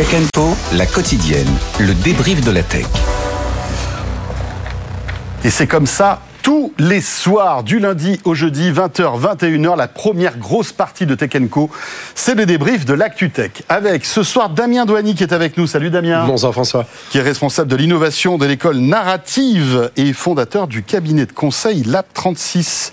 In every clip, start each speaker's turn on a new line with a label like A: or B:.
A: Tech Co, la quotidienne, le débrief de la tech.
B: Et c'est comme ça tous les soirs, du lundi au jeudi, 20h, 21h, la première grosse partie de Tech Co, c'est le débrief de l'ActuTech. Avec ce soir Damien Douani qui est avec nous. Salut Damien.
C: Bonsoir François.
B: Qui est responsable de l'innovation de l'école narrative et fondateur du cabinet de conseil Lab 36.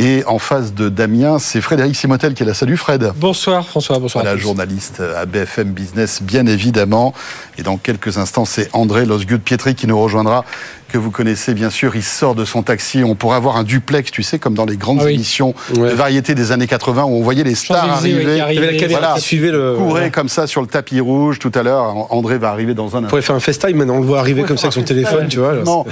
B: Et en face de Damien, c'est Frédéric Simotel qui est là. Salut Fred.
C: Bonsoir François, bonsoir.
B: La journaliste à BFM Business, bien évidemment. Et dans quelques instants, c'est André Losgut-Pietri qui nous rejoindra, que vous connaissez bien sûr. Il sort de son taxi. On pourrait avoir un duplex, tu sais, comme dans les grandes
C: Ah oui.
B: émissions
C: Ouais.
B: de variété des années 80 où on voyait les stars arriver.
C: ouais, qui arrivaient. Il y avait la caméra qui suivait le-
B: courait
C: voilà.
B: comme ça sur le tapis rouge tout à l'heure. André va arriver dans un
C: On pourrait faire un FaceTime maintenant, on le voit arriver comme ça avec son téléphone, tu vois. là,
B: non.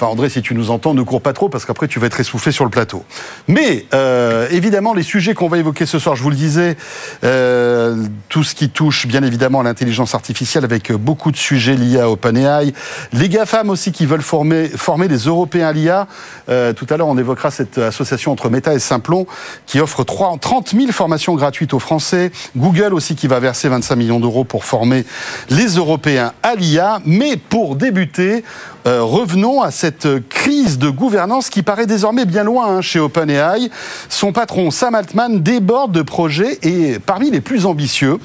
B: Enfin, André, si tu nous entends, ne cours pas trop parce qu'après tu vas être essoufflé sur le plateau. Mais euh, évidemment, les sujets qu'on va évoquer ce soir, je vous le disais, euh, tout ce qui touche bien évidemment à l'intelligence artificielle avec beaucoup de sujets liés à OpenAI, les GAFAM aussi qui veulent former, former des Européens à l'IA. Euh, tout à l'heure, on évoquera cette association entre Meta et Simplon qui offre 3 30 000 formations gratuites aux Français. Google aussi qui va verser 25 millions d'euros pour former les Européens à l'IA. Mais pour débuter, revenons à cette crise de gouvernance qui paraît désormais bien loin hein, chez OpenAI. Son patron Sam Altman déborde de projets et parmi les plus ambitieux,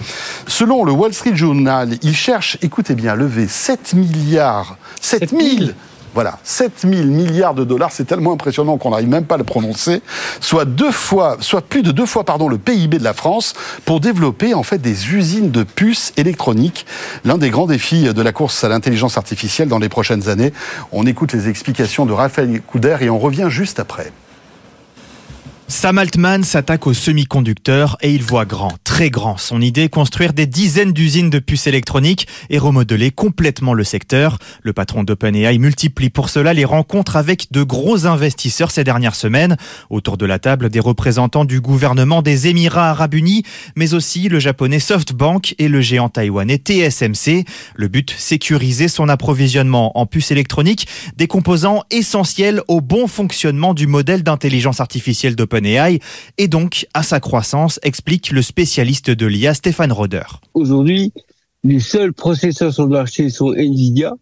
B: selon le Wall Street Journal, il cherche, écoutez bien, lever 7 milliards, 7 000 voilà, 7 000 milliards de dollars, c'est tellement impressionnant qu'on n'arrive même pas à le prononcer, soit deux fois, soit plus de deux fois, pardon, le PIB de la France pour développer en fait des usines de puces électroniques. L'un des grands défis de la course à l'intelligence artificielle dans les prochaines années. On écoute les explications de Raphaël Couder et on revient juste après.
D: Sam Altman s'attaque aux semi-conducteurs et il voit grand, très grand. Son idée, construire des dizaines d'usines de puces électroniques et remodeler complètement le secteur. Le patron d'OpenAI multiplie pour cela les rencontres avec de gros investisseurs ces dernières semaines. Autour de la table, des représentants du gouvernement des Émirats arabes unis, mais aussi le japonais SoftBank et le géant taïwanais TSMC. Le but, sécuriser son approvisionnement en puces électroniques, des composants essentiels au bon fonctionnement du modèle d'intelligence artificielle d'OpenAI et donc à sa croissance, explique le spécialiste de l'IA Stéphane Roder.
E: Aujourd'hui, les seuls processeurs sur le marché sont Nvidia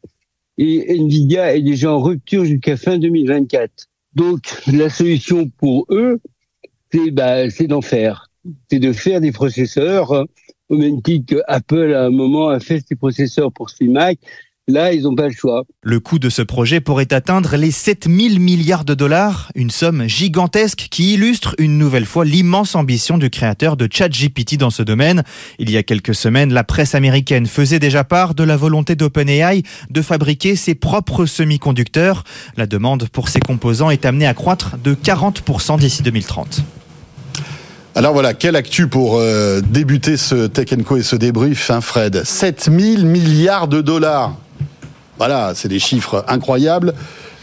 E: et Nvidia est déjà en rupture jusqu'à fin 2024. Donc la solution pour eux, c'est bah, c'est d'en faire, c'est de faire des processeurs euh, au même titre que Apple à un moment a fait ses processeurs pour ses Mac. Là, ils n'ont pas le choix.
D: Le coût de ce projet pourrait atteindre les 7000 milliards de dollars, une somme gigantesque qui illustre une nouvelle fois l'immense ambition du créateur de ChatGPT dans ce domaine. Il y a quelques semaines, la presse américaine faisait déjà part de la volonté d'OpenAI de fabriquer ses propres semi-conducteurs. La demande pour ces composants est amenée à croître de 40% d'ici 2030.
B: Alors voilà, quelle actu pour euh, débuter ce Tech Co et ce débrief, hein, Fred? 7 000 milliards de dollars. Voilà, c'est des chiffres incroyables.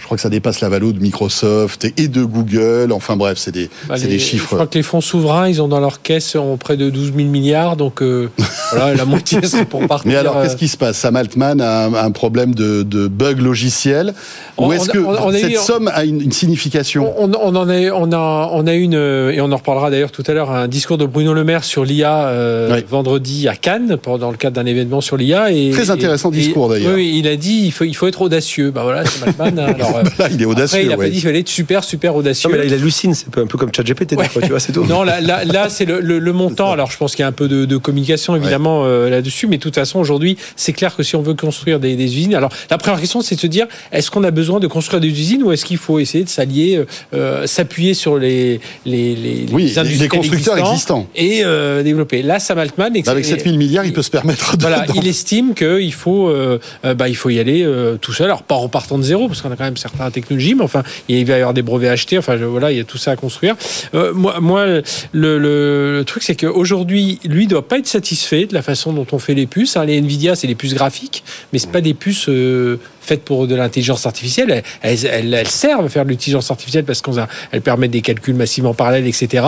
B: Je crois que ça dépasse la valeur de Microsoft et de Google. Enfin bref, c'est des,
C: Bah, les-
B: des
C: Je
B: chiffres.
C: crois que les fonds souverains, ils ont dans leur caisse ont près de 12 000 milliards, donc euh, voilà, la moitié c'est pour partir.
B: Mais alors,
C: euh,
B: qu'est-ce qui se passe? Sam Altman a un, un problème de, de bug logiciel
C: On-
B: Ou est-ce que
C: on- on a
B: cette
C: eu-
B: somme a une, une signification?
C: On, en a, on a, on a une, euh, et on en reparlera d'ailleurs tout à l'heure, un discours de Bruno Le Maire sur l'IA euh,
B: Oui.
C: vendredi à Cannes, dans le cadre d'un événement sur l'IA.
B: Très intéressant
C: et-
B: discours, d'ailleurs.
C: Oui, il a dit il faut, il faut être audacieux. Bah voilà, c'est Maltman. hein. Alors, euh,
B: Là, il est audacieux.
C: après, il a
B: ouais.
C: pas dit qu'il fallait être super, super audacieux.
F: Non, mais là, il hallucine, c'est un peu comme ChatGPT,
C: Ouais.
F: tu vois, c'est tout.
C: Non, là, là, là c'est le, le- le montant. Alors, je pense qu'il y a un peu de, de communication évidemment euh, là-dessus, mais de toute façon, aujourd'hui, c'est clair que si on veut construire des, des usines, alors la première question, c'est de se dire est-ce qu'on a besoin de construire des usines ou est-ce qu'il faut essayer de s'allier, euh, s'appuyer sur les les les,
B: Oui, les- constructeurs existants.
C: et euh, développer. Là, Sam Altman,
B: Avec 7 000 milliards, il peut se permettre de.
C: voilà, il estime qu'il faut, euh, euh, bah, il faut y aller euh, tout seul. Alors pas en partant de zéro, parce qu'on a quand même certaines technologies, mais enfin, il va y avoir des brevets achetés. Enfin, voilà, il y a tout ça à construire. Euh, moi, moi, le, truc, c'est qu'aujourd'hui, lui, doit pas être satisfait de la façon dont on fait les puces. hein. Les Nvidia, c'est les puces graphiques, mais c'est pas des puces euh, faites pour de l'intelligence artificielle. Elles, servent à faire de l'intelligence artificielle parce qu'elles permettent des calculs massivement parallèles, etc.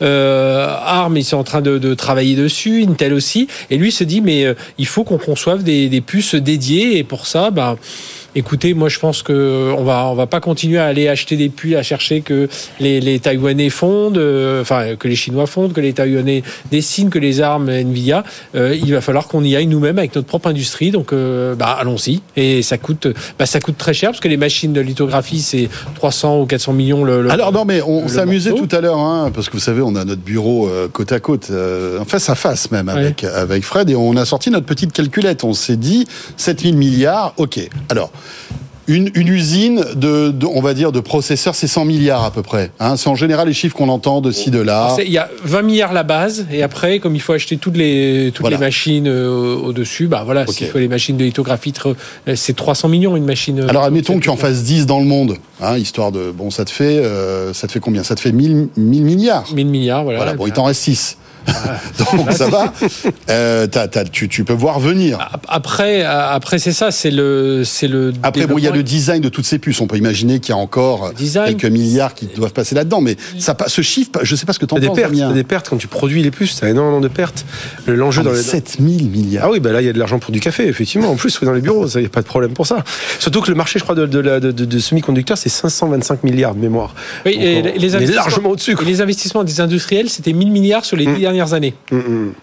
C: Euh, ARM, ils sont en train de, travailler dessus, Intel aussi. Et lui se dit, mais euh, il faut qu'on conçoive des, des puces dédiées. Et pour ça, bah, Écoutez, moi je pense que on va on va pas continuer à aller acheter des puits à chercher que les, les Taïwanais fondent, euh, enfin que les Chinois fondent, que les Taïwanais dessinent, que les armes Nvidia. Euh, il va falloir qu'on y aille nous-mêmes avec notre propre industrie. Donc euh, bah, allons-y. Et ça coûte bah, ça coûte très cher parce que les machines de lithographie c'est 300 ou 400 millions le. le-
B: Alors non, mais on s'amusait tout à l'heure, hein, parce que vous savez, on a notre bureau euh, côte à côte, euh, en face à face même avec, avec Fred, et on a sorti notre petite calculette. On s'est dit 7000 milliards, ok. Alors. Une, une usine de, de- on va dire, de processeurs, c'est 100 milliards à peu près. Hein. C'est en général les chiffres qu'on entend de ci, de là.
C: Il y a 20 milliards la base, et après, comme il faut acheter toutes les, toutes
B: Voilà.
C: les machines euh, au-dessus, bah voilà,
B: Ok.
C: s'il faut les machines de lithographie, euh, c'est 300 millions une machine. euh,
B: Alors admettons que tu en fasses 10 dans le monde, hein, histoire de... Bon, ça te fait, euh, ça te fait combien? Ça te fait 1000, 1000 milliards.
C: 1000 milliards, voilà.
B: Voilà, bon, il t'en reste 6. Donc ça va. Euh, t'as- t'as- tu, tu peux voir venir.
C: Ap- Après, euh, après c'est ça, c'est le, c'est le.
B: Après, bon, il y a le design de toutes ces puces. On peut imaginer qu'il y a encore
C: Design.
B: quelques milliards qui doivent passer là-dedans. Mais ça, ce chiffre, je sais pas ce que t'en
F: T'as des
B: penses,
F: pertes,
B: Damien.
F: t'as des pertes quand tu produis les puces, t'as énormément de pertes. L'enjeu
B: Ah,
F: dans les
B: 7000 milliards.
F: Ah oui, bah là, il y a de l'argent pour du café, effectivement. En plus, dans les bureaux, il n'y a pas de problème pour ça. Surtout que le marché, je crois, de, de, de, de- de semi-conducteurs, c'est 525 milliards de mémoire.
C: Oui,
F: Donc,
C: et
F: on-
C: les- les
F: on est
C: investissements-
F: largement au-dessus.
C: Et les investissements des industriels, c'était 1000 milliards sur les
B: Mmh.
C: Dernières années.
F: Mm, mm.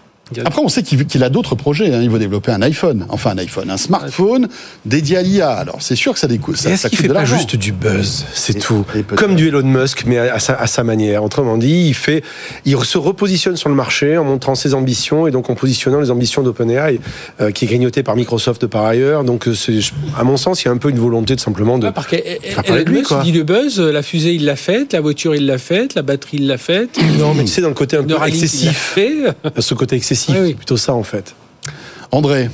B: Après, on sait qu'il a d'autres projets. hein. Il veut développer un iPhone. Enfin, un iPhone, un smartphone dédié à l'IA. Alors, c'est sûr que ça, découle, ça, ça
F: qu'il
B: coûte
F: fait
B: de
F: pas juste du buzz C'est tout. Comme du Elon Musk, mais à sa, à sa manière. Autrement dit, il fait, il se repositionne sur le marché en montrant ses ambitions et donc en positionnant les ambitions d'OpenAI, euh, qui est grignoté par Microsoft par ailleurs. Donc, euh, à mon sens, il y a un peu une volonté de simplement de.
C: Ah, parce Elon
F: lui,
C: Musk,
F: quoi.
C: il dit le buzz, la fusée il l'a faite, la voiture il l'a faite, la batterie il l'a faite,
F: Non, mais tu sais, dans le côté un peu excessif. Ce côté excessif,
C: Oui, oui.
F: c'est plutôt ça en fait.
B: André,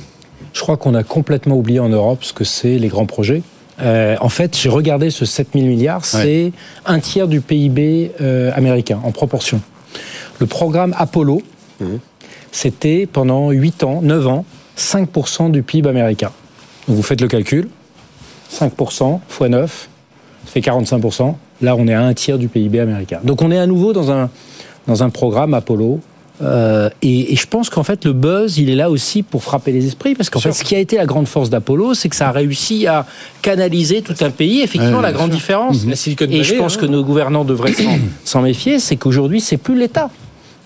G: Je crois qu'on a complètement oublié en Europe ce que c'est les grands projets. Euh, en fait, j'ai regardé ce 7000 milliards, c'est un tiers du PIB euh, américain en proportion. Le programme Apollo, c'était pendant 8 ans, 9 ans, 5% du PIB américain. Donc vous faites le calcul, 5% x 9, ça fait 45%. Là, on est à un tiers du PIB américain. Donc on est à nouveau dans un, dans un programme Apollo. Euh, et, et je pense qu'en fait, le buzz, il est là aussi pour frapper les esprits, parce qu'en fait, ce qui a été la grande force d'Apollo, c'est que ça a réussi à canaliser tout un pays. Effectivement,
B: Ouais,
G: la
B: bien
G: grande différence,
C: La Silicon
G: et je pense
C: hein.
G: que nos gouvernants devraient s'en- méfier, c'est qu'aujourd'hui, c'est plus l'État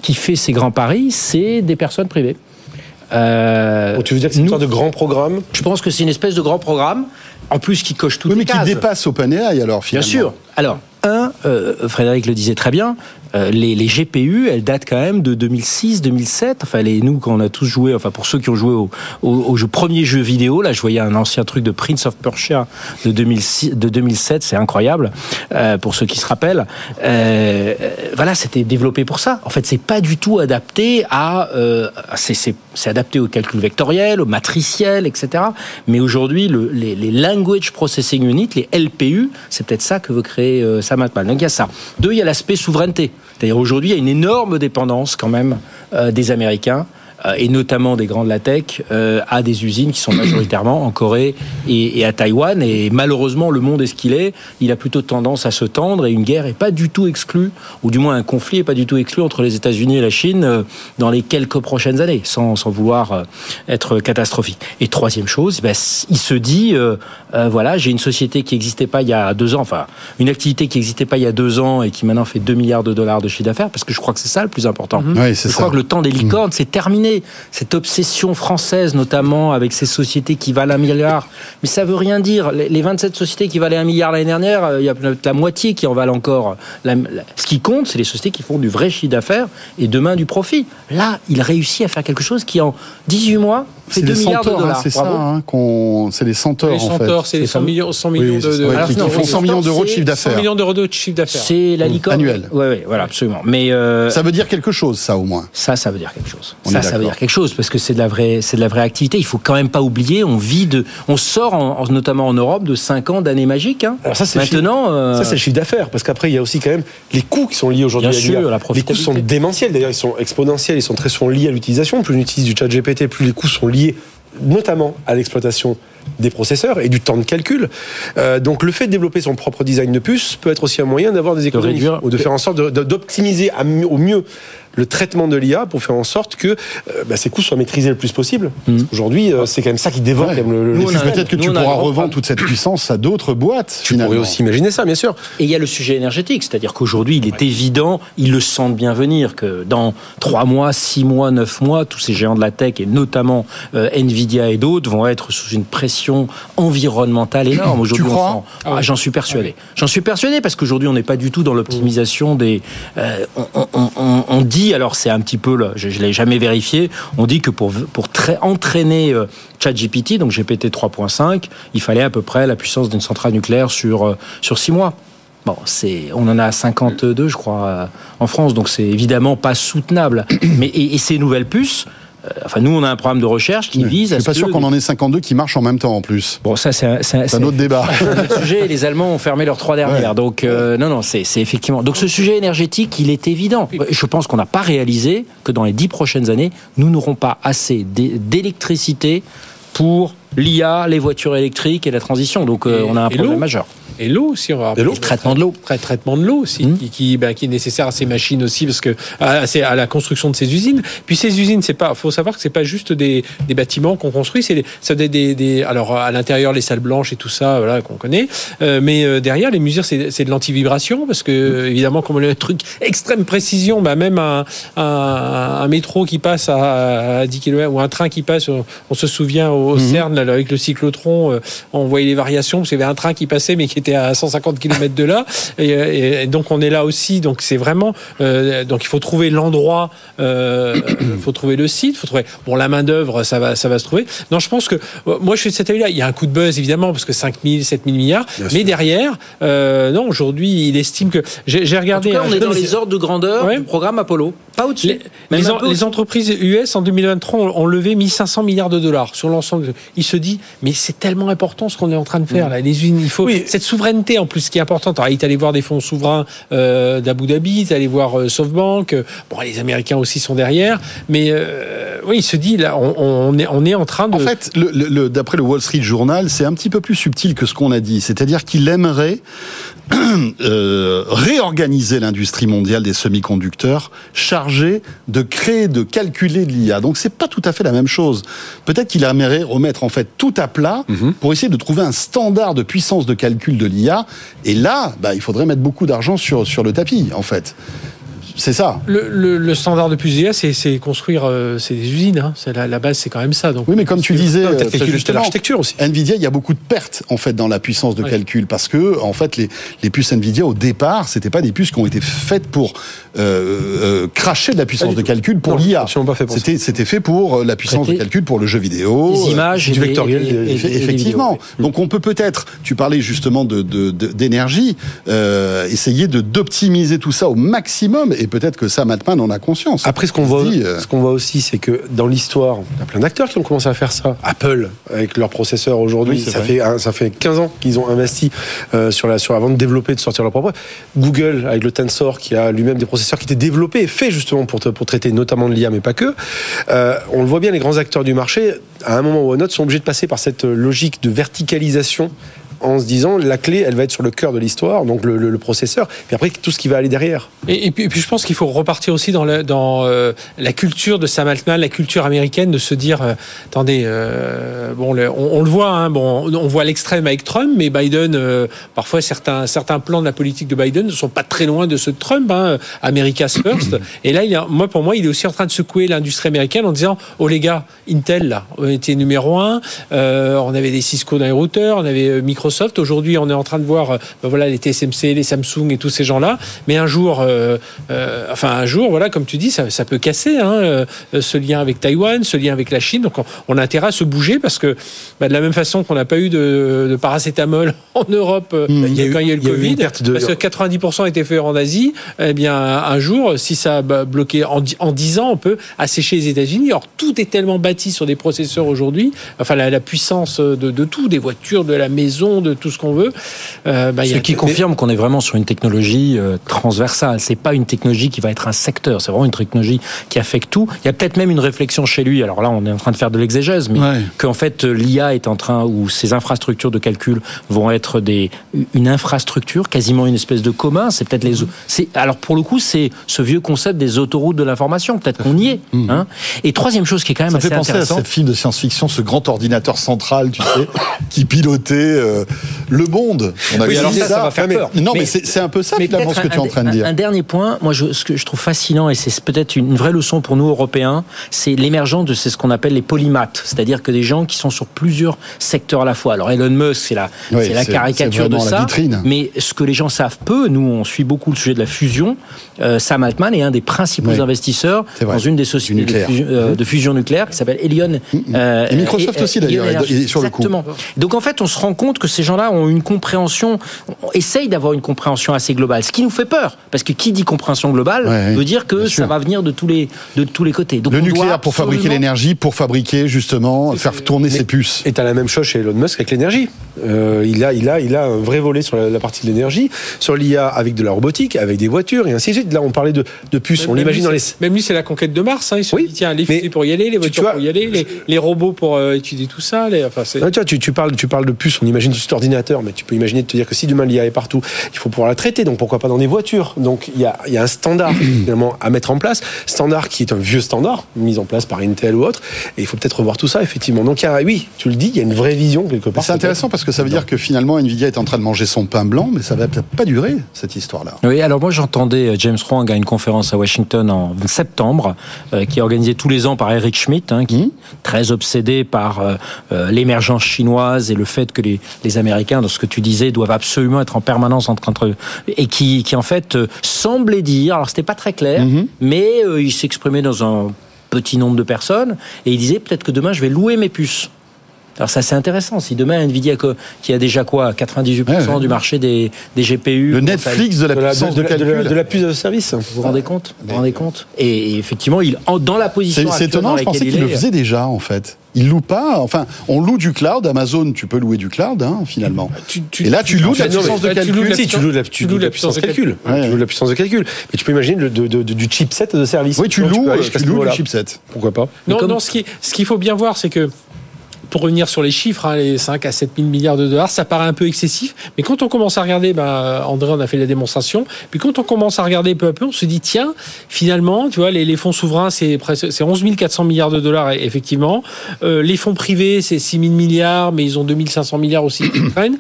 G: qui fait ces grands paris, c'est des personnes privées. Euh,
F: Donc, tu veux dire que c'est une sorte de grand programme?
G: Je pense que c'est une espèce de grand programme, en plus qui coche toutes
B: oui, mais
G: les
B: qui
G: cases.
B: dépasse OpenAI alors
G: Bien
B: finalement.
G: sûr. Alors, un, euh, Frédéric le disait très bien, euh, les, les GPU, elles datent quand même de 2006, 2007. Enfin, nous, quand on a tous joué, enfin pour ceux qui ont joué au, premier jeu vidéo, là, je voyais un ancien truc de Prince of Persia de, 2006, de 2007, c'est incroyable, euh, pour ceux qui se rappellent. Euh, voilà, c'était développé pour ça. En fait, c'est pas du tout adapté à... C'est- adapté au calcul vectoriel, au matriciel, etc. Mais aujourd'hui, le- les, les Language Processing Unit, les LPU, c'est peut-être ça que veut créer Sam Altman. Donc il y a ça. Deux, il y a l'aspect souveraineté. C'est-à-dire aujourd'hui, il y a une énorme dépendance quand même euh, des Américains et notamment des grands de la tech, euh, à des usines qui sont majoritairement en Corée et, et à Taïwan. Et malheureusement, le monde est ce qu'il est. Il a plutôt tendance à se tendre et une guerre est pas du tout exclue, ou du moins un conflit est pas du tout exclu entre les États-Unis et la Chine euh, dans les quelques prochaines années, sans, sans vouloir euh, être catastrophique. Et troisième chose, ben, il se dit, euh, euh, voilà, j'ai une société qui n'existait pas il y a deux ans, enfin, une activité qui n'existait pas il y a deux ans et qui maintenant fait 2 milliards de dollars de chiffre d'affaires, parce que je crois que c'est ça le plus important.
B: Oui, c'est
G: Je
B: ça.
G: crois que le temps des licornes, c'est terminé. Cette obsession française, notamment avec ces sociétés qui valent un milliard. Mais ça veut rien dire. Les les 27 sociétés qui valaient un milliard l'année dernière, euh, il y a peut-être la moitié qui en valent encore. Ce qui compte, c'est les sociétés qui font du vrai chiffre d'affaires et demain du profit. Là, il réussit à faire quelque chose qui, en 18 mois,
B: C'est
G: 2
B: les
G: milliards de
B: centaures, hein, c'est ça, hein, qu'on- c'est les centaures
C: Les
B: en fait.
C: centaures, c'est les 100 millions, 100 millions
F: Oui,
C: de, de-
B: Ouais,
G: Alors,
B: qui,
G: non,
B: qui font
G: les
B: 100 millions d'euros de chiffre
C: 100
B: d'affaires.
C: millions d'euros de chiffre d'affaires.
G: C'est la licorne.
B: Annuel.
G: Oui, oui, voilà, absolument. Mais euh,
B: Ça veut dire quelque chose, ça au moins.
G: Ça, ça veut dire quelque chose.
B: On
G: ça, ça veut dire quelque chose parce que c'est de la vraie, c'est de la vraie activité. Il faut quand même pas oublier, on vit de, on sort en- en- notamment en Europe de 5 ans d'années magiques. Hein.
F: Alors ça, c'est le
G: Maintenant,
F: chiffre-
G: euh,
F: ça, c'est le chiffre d'affaires, parce qu'après, il y a aussi quand même les coûts qui sont liés aujourd'hui
G: Bien
F: à
G: sûr, la
F: Les coûts sont démentiels, d'ailleurs, ils sont exponentiels, ils sont très souvent liés à l'utilisation. Plus on utilise du chat GPT, plus les coûts sont liés notamment à l'exploitation des processeurs et du temps de calcul. Euh, donc le fait de développer son propre design de puce peut être aussi un moyen d'avoir des économies
G: réduire-
F: ou de faire en sorte d'optimiser au mieux le traitement de l'IA pour faire en sorte que euh, bah, ces coûts soient maîtrisés le plus possible. Parce qu'aujourd'hui, euh, c'est quand même ça qui dévore
B: Ouais.
F: le, le-
B: peut-être que
G: nous,
B: tu pourras revendre toute cette puissance à d'autres boîtes.
F: Tu pourrais aussi imaginer ça, bien sûr.
G: Et il y a le sujet énergétique, c'est-à-dire qu'aujourd'hui, il est évident, ils le sentent bien venir, que dans 3 mois, 6 mois, 9 mois, tous ces géants de la tech, et notamment euh, Nvidia et d'autres, vont être sous une pression environnementale énorme. Aujourd'hui,
B: crois
G: sent- Ah, J'en suis persuadé. J'en suis persuadé parce qu'aujourd'hui, on n'est pas du tout dans l'optimisation des... euh, on, on- on- on dit, alors c'est un petit peu, là, je ne l'ai jamais vérifié, on dit que pour, pour très, entraîner euh, ChatGPT, donc GPT 3.5, il fallait à peu près la puissance d'une centrale nucléaire sur, euh, sur 6 mois. Bon, c'est, on en a 52, je crois, en France, donc c'est évidemment pas soutenable. Mais et, et ces nouvelles puces, enfin nous, on a un programme de recherche qui vise
B: Je
G: à
B: suis pas sûr qu'on en ait 52 qui marchent en même temps en plus.
G: Bon, ça c'est, un-
B: autre débat.
G: le sujet, les Allemands ont fermé leurs trois dernières. Donc, euh, non, non, c'est effectivement. Donc, ce sujet énergétique, il est évident. Je pense qu'on n'a pas réalisé que dans les dix prochaines années, nous n'aurons pas assez d'é- d'électricité pour l'IA, les voitures électriques et la transition. Donc, euh,
C: Et-
G: on a un problème majeur.
C: Et l'eau aussi, on va
G: Et l'eau, le traitement de l'eau.
C: Tra- traitement de l'eau aussi,
G: Mhm.
C: qui, qui, ben, qui est nécessaire à ces machines aussi, parce que à, la construction de ces usines. Puis ces usines, c'est pas, faut savoir que c'est pas juste des, des bâtiments qu'on construit, c'est ça des, des, des- alors à l'intérieur les salles blanches et tout ça, voilà qu'on connaît, Euh, mais euh, derrière les mesures, c'est, c'est de l'antivibration, parce que évidemment, comme on a un truc extrême précision, bah, même un, un, un métro qui passe à, à 10 km ou un train qui passe, on, on se souvient au, au CERN là, avec le cyclotron, euh, on voyait les variations, parce qu'il y avait un train qui passait mais qui était à 150 km de là, et, et donc on est là aussi, donc c'est vraiment, euh, donc il faut trouver l'endroit, euh, il faut trouver le site, il faut trouver, bon la main d'œuvre, ça va, ça va se trouver. Non, je pense que euh, moi je suis de cet avis-là. Il y a un coup de buzz évidemment parce que 5 000, 7 000 milliards, mais derrière, euh, non, aujourd'hui il estime que j'ai j'ai
G: En tout
C: regardé.
G: cas,
C: hein,
G: on est dans les ordres de grandeur
C: Ouais.
G: du programme Apollo. Pas au-dessus.
C: les,
G: Même
C: les
G: un
C: en-
G: peu
C: les
G: au-dessus.
C: entreprises US en 2023 ont, ont levé 1500 milliards de dollars sur l'ensemble. Il se dit, mais c'est tellement important ce qu'on est en train de faire là. Les usines, il faut
F: Oui.
C: cette souveraineté en plus qui est importante. Alors, il est allé voir des fonds souverains euh, d'Abu Dhabi, il est allé voir euh, SoftBank. euh, bon, les Américains aussi sont derrière, mais euh, oui, il se dit là, on, on est on est en train de.
B: En fait, le- le- le- d'après le Wall Street Journal, c'est un petit peu plus subtil que ce qu'on a dit. C'est-à-dire qu'il aimerait euh, réorganiser l'industrie mondiale des semi-conducteurs chargée de créer, de calculer de l'IA. Donc c'est pas tout à fait la même chose. Peut-être qu'il aimerait remettre en fait tout à plat pour essayer de trouver un standard de puissance de calcul de l'IA. Et là, bah, il faudrait mettre beaucoup d'argent sur, sur le tapis, en fait. C'est ça.
C: le, le- le standard de plus IA, c'est construire, euh, c'est des usines. Hein. C'est la, la base, c'est quand même ça. Donc
B: Oui, mais comme tu disais,
F: Peut-être
B: euh,
F: l'architecture aussi.
B: Nvidia, il y a beaucoup de pertes en fait dans la puissance de
C: Ouais.
B: calcul parce que en fait les, les puces Nvidia au départ, c'était pas des puces qui ont été faites pour euh, euh, cracher de la puissance de calcul pour l'IA.
F: absolument pas fait pour ça.
B: C'était c'était fait pour la puissance de calcul pour le jeu vidéo.
G: Des
B: euh,
G: images,
F: du vectoriel,
B: Effectivement.
G: vidéos.
B: Donc on peut peut-être, tu parlais justement de d'énergie, euh, essayer de d'optimiser tout ça au maximum et peut-être que Sam Altman en a conscience.
F: Après, ce qu'on voit,
B: dit, euh,
F: ce qu'on voit aussi, c'est que dans l'histoire, il y a plein d'acteurs qui ont commencé à faire ça. Apple, avec leurs processeurs aujourd'hui,
B: Oui,
F: ça,
B: vrai.
F: fait, ça fait 15 ans qu'ils ont investi euh, sur la, sur, avant de développer, de sortir leur propre. Google, avec le Tensor, qui a lui-même des processeurs qui étaient développés et faits justement pour, te- pour traiter notamment de l'IA, mais pas que. Euh, on le voit bien, les grands acteurs du marché, à un moment ou à un autre, sont obligés de passer par cette logique de verticalisation en se disant la clé, elle va être sur le cœur de l'histoire, donc le, le- le processeur, et après tout ce qui va aller derrière.
C: Et, et puis, et puis je pense qu'il faut repartir aussi dans, euh, la culture de Sam Altman, la culture américaine, de se dire, euh, attendez, euh, bon, le- on, on le voit, hein, bon, on voit l'extrême avec Trump, mais Biden, parfois certains certains plans de la politique de Biden ne sont pas très loin de ceux de Trump, hein, America's First. Et là, il est, moi, pour moi, il est aussi en train de secouer l'industrie américaine en disant, oh les gars, Intel là, on était numéro un, on avait des Cisco dans les routeurs, on avait Microsoft Microsoft. Aujourd'hui, on est en train de voir, euh, ben voilà, les TSMC, les Samsung et tous ces gens-là. Mais un jour, euh, euh, enfin un jour, voilà, comme tu dis, ça, ça peut casser hein, ce lien avec Taïwan, ce lien avec la Chine. Donc, on, on a intérêt à se bouger parce que bah, de la même façon qu'on n'a pas eu de, de paracétamol en Europe
F: Il y a eu-
C: quand il y a eu le
F: eu une
C: Covid,
F: perte de-
C: parce que 90% était fait en Asie. Eh bien, un jour, si ça a bah, bloqué en, en 10 ans, on peut assécher les États-Unis. Or, tout est tellement bâti sur des processeurs aujourd'hui. Enfin, la, la puissance de, de tout, des voitures, de la maison, de tout ce qu'on veut. Euh, bah, y
G: Ce
C: a-
G: qui confirme qu'on est vraiment sur une technologie euh, transversale. C'est pas une technologie qui va être un secteur. C'est vraiment une technologie qui affecte tout. Il y a peut-être même une réflexion chez lui. Alors là, on est en train de faire de l'exégèse, mais
H: Ouais.
G: qu'en fait euh, l'IA est en train ou ces infrastructures de calcul vont être des une infrastructure, quasiment une espèce de commun. C'est peut-être les. C'est alors pour le coup, c'est ce vieux concept des autoroutes de l'information. Peut-être qu'on y est. Hein. Et troisième chose qui est quand même
B: Ça
G: assez
B: fait penser à ce film de science-fiction, ce grand ordinateur central, tu sais, qui pilotait euh, le monde. On avait
G: Oui, alors
B: dit
G: ça, ça va faire
B: mais-
G: peur.
B: Non, mais,
G: Mais-
B: c'est un peu ça finalement ce que tu es en train de dire.
G: Un dernier point, moi, je, ce que je trouve fascinant, et c'est peut-être une vraie leçon pour nous Européens, c'est l'émergence de ce qu'on appelle les polymathes, c'est-à-dire que des gens qui sont sur plusieurs secteurs à la fois. Alors Elon Musk, c'est la,
B: Oui,
G: c'est la
B: c'est-
G: caricature de ça.
B: vitrine.
G: Mais ce que les gens savent peu, nous, on suit beaucoup le sujet de la fusion. Euh, Sam Altman est un des principaux
B: Oui.
G: investisseurs dans une des sociétés de
B: nucléaire.
G: fusion, euh, de fusion nucléaire qui s'appelle Elion. euh,
B: Et Microsoft aussi, d'ailleurs, sur le coup.
G: Exactement. Donc en fait, on se rend compte que ces gens-là ont une compréhension, on essaye d'avoir une compréhension assez globale, ce qui nous fait peur, parce que qui dit compréhension globale
B: Ouais,
G: veut dire que ça va venir de tous les de tous les côtés. Donc
B: Le
G: on
B: nucléaire pour fabriquer l'énergie, pour fabriquer justement, faire tourner ses puces.
F: Et t'as la même chose chez Elon Musk avec l'énergie. Euh, il a, il a, il a un vrai volet sur la, la partie de l'énergie, sur l'IA avec de la robotique, avec des voitures et ainsi de suite. Là, on parlait de, de puces. On
C: Même
F: l'imagine
C: lui,
F: dans les.
C: c'est- Même lui, c'est la conquête de Mars. Hein. Il se
F: Oui,
C: dit, tiens, les fusées pour y aller, les
F: tu-
C: voitures
F: vois,
C: pour y aller, les, les robots pour euh, étudier tout ça. Les, enfin, c'est-
F: tu, vois, tu, tu parles, tu parles de puces, on imagine cet ordinateur, mais tu peux imaginer de te dire que si demain l'IA est partout, il faut pouvoir la traiter, donc pourquoi pas dans des voitures Donc il y a, il y a un standard finalement à mettre en place, standard qui est un vieux standard, mis en place par Intel ou autre, et il faut peut-être revoir tout ça effectivement. Donc il y a, oui, tu le dis, il y a une vraie vision quelque part.
B: C'est intéressant parce que ça veut dire que finalement Nvidia est en train de manger son pain blanc, mais ça va peut-être pas durer cette histoire-là.
G: Oui, alors moi j'entendais euh, James Huang à une conférence à Washington en septembre, euh, qui est organisée tous les ans par Eric Schmidt, hein, qui
B: Mhm.
G: est très obsédé par euh, euh, l'émergence chinoise et le fait que les, les Américains, dans ce que tu disais, doivent absolument être en permanence entre, entre et qui, qui en fait euh, semblait dire, alors c'était pas très clair,
B: Mhm.
G: mais euh, il s'exprimait dans un petit nombre de personnes et il disait peut-être que demain je vais louer mes puces. Alors ça c'est intéressant. Si demain Nvidia qui a déjà quoi 98%
B: Ouais, ouais.
G: du marché des, des GPU,
B: Le Netflix de la
F: de la,
B: puissance
F: de
B: de
F: la- de la-
B: calcul.
F: de la puce de service.
G: vous vous rendez compte Vous vous rendez compte et, effectivement, il en- dans la position
B: C'est étonnant,
G: dans
B: je pensais qu'il
G: il
B: le faisait déjà en fait. Il loue pas, enfin, on loue du cloud, Amazon, tu peux louer du cloud hein, finalement.
C: Tu- tu-
B: Et là, tu loues de la
C: tu-
B: puissance de calcul.
F: Si, tu loues de la, tu loues de la puissance de calcul.
B: Ouais.
F: Tu loues la puissance de calcul. Mais tu peux imaginer le, de- de- de- du chipset de service.
B: Oui, tu
F: Donc,
B: loues, tu loues
F: niveau-là.
B: chipset.
F: Pourquoi pas
C: Non,
G: comme-
C: non, ce qui- ce qu'il faut bien voir, c'est que pour revenir sur les chiffres, hein, les 5 à 7 000 milliards de dollars, ça paraît un peu excessif. Mais quand on commence à regarder, ben, André en a fait la démonstration, puis quand on commence à regarder peu à peu, on se dit, tiens, finalement, tu vois, les, les fonds souverains, c'est presque, c'est 11 400 milliards de dollars, effectivement. Euh, les fonds privés, c'est 6 000 milliards, mais ils ont 2 500 milliards aussi qui prennent.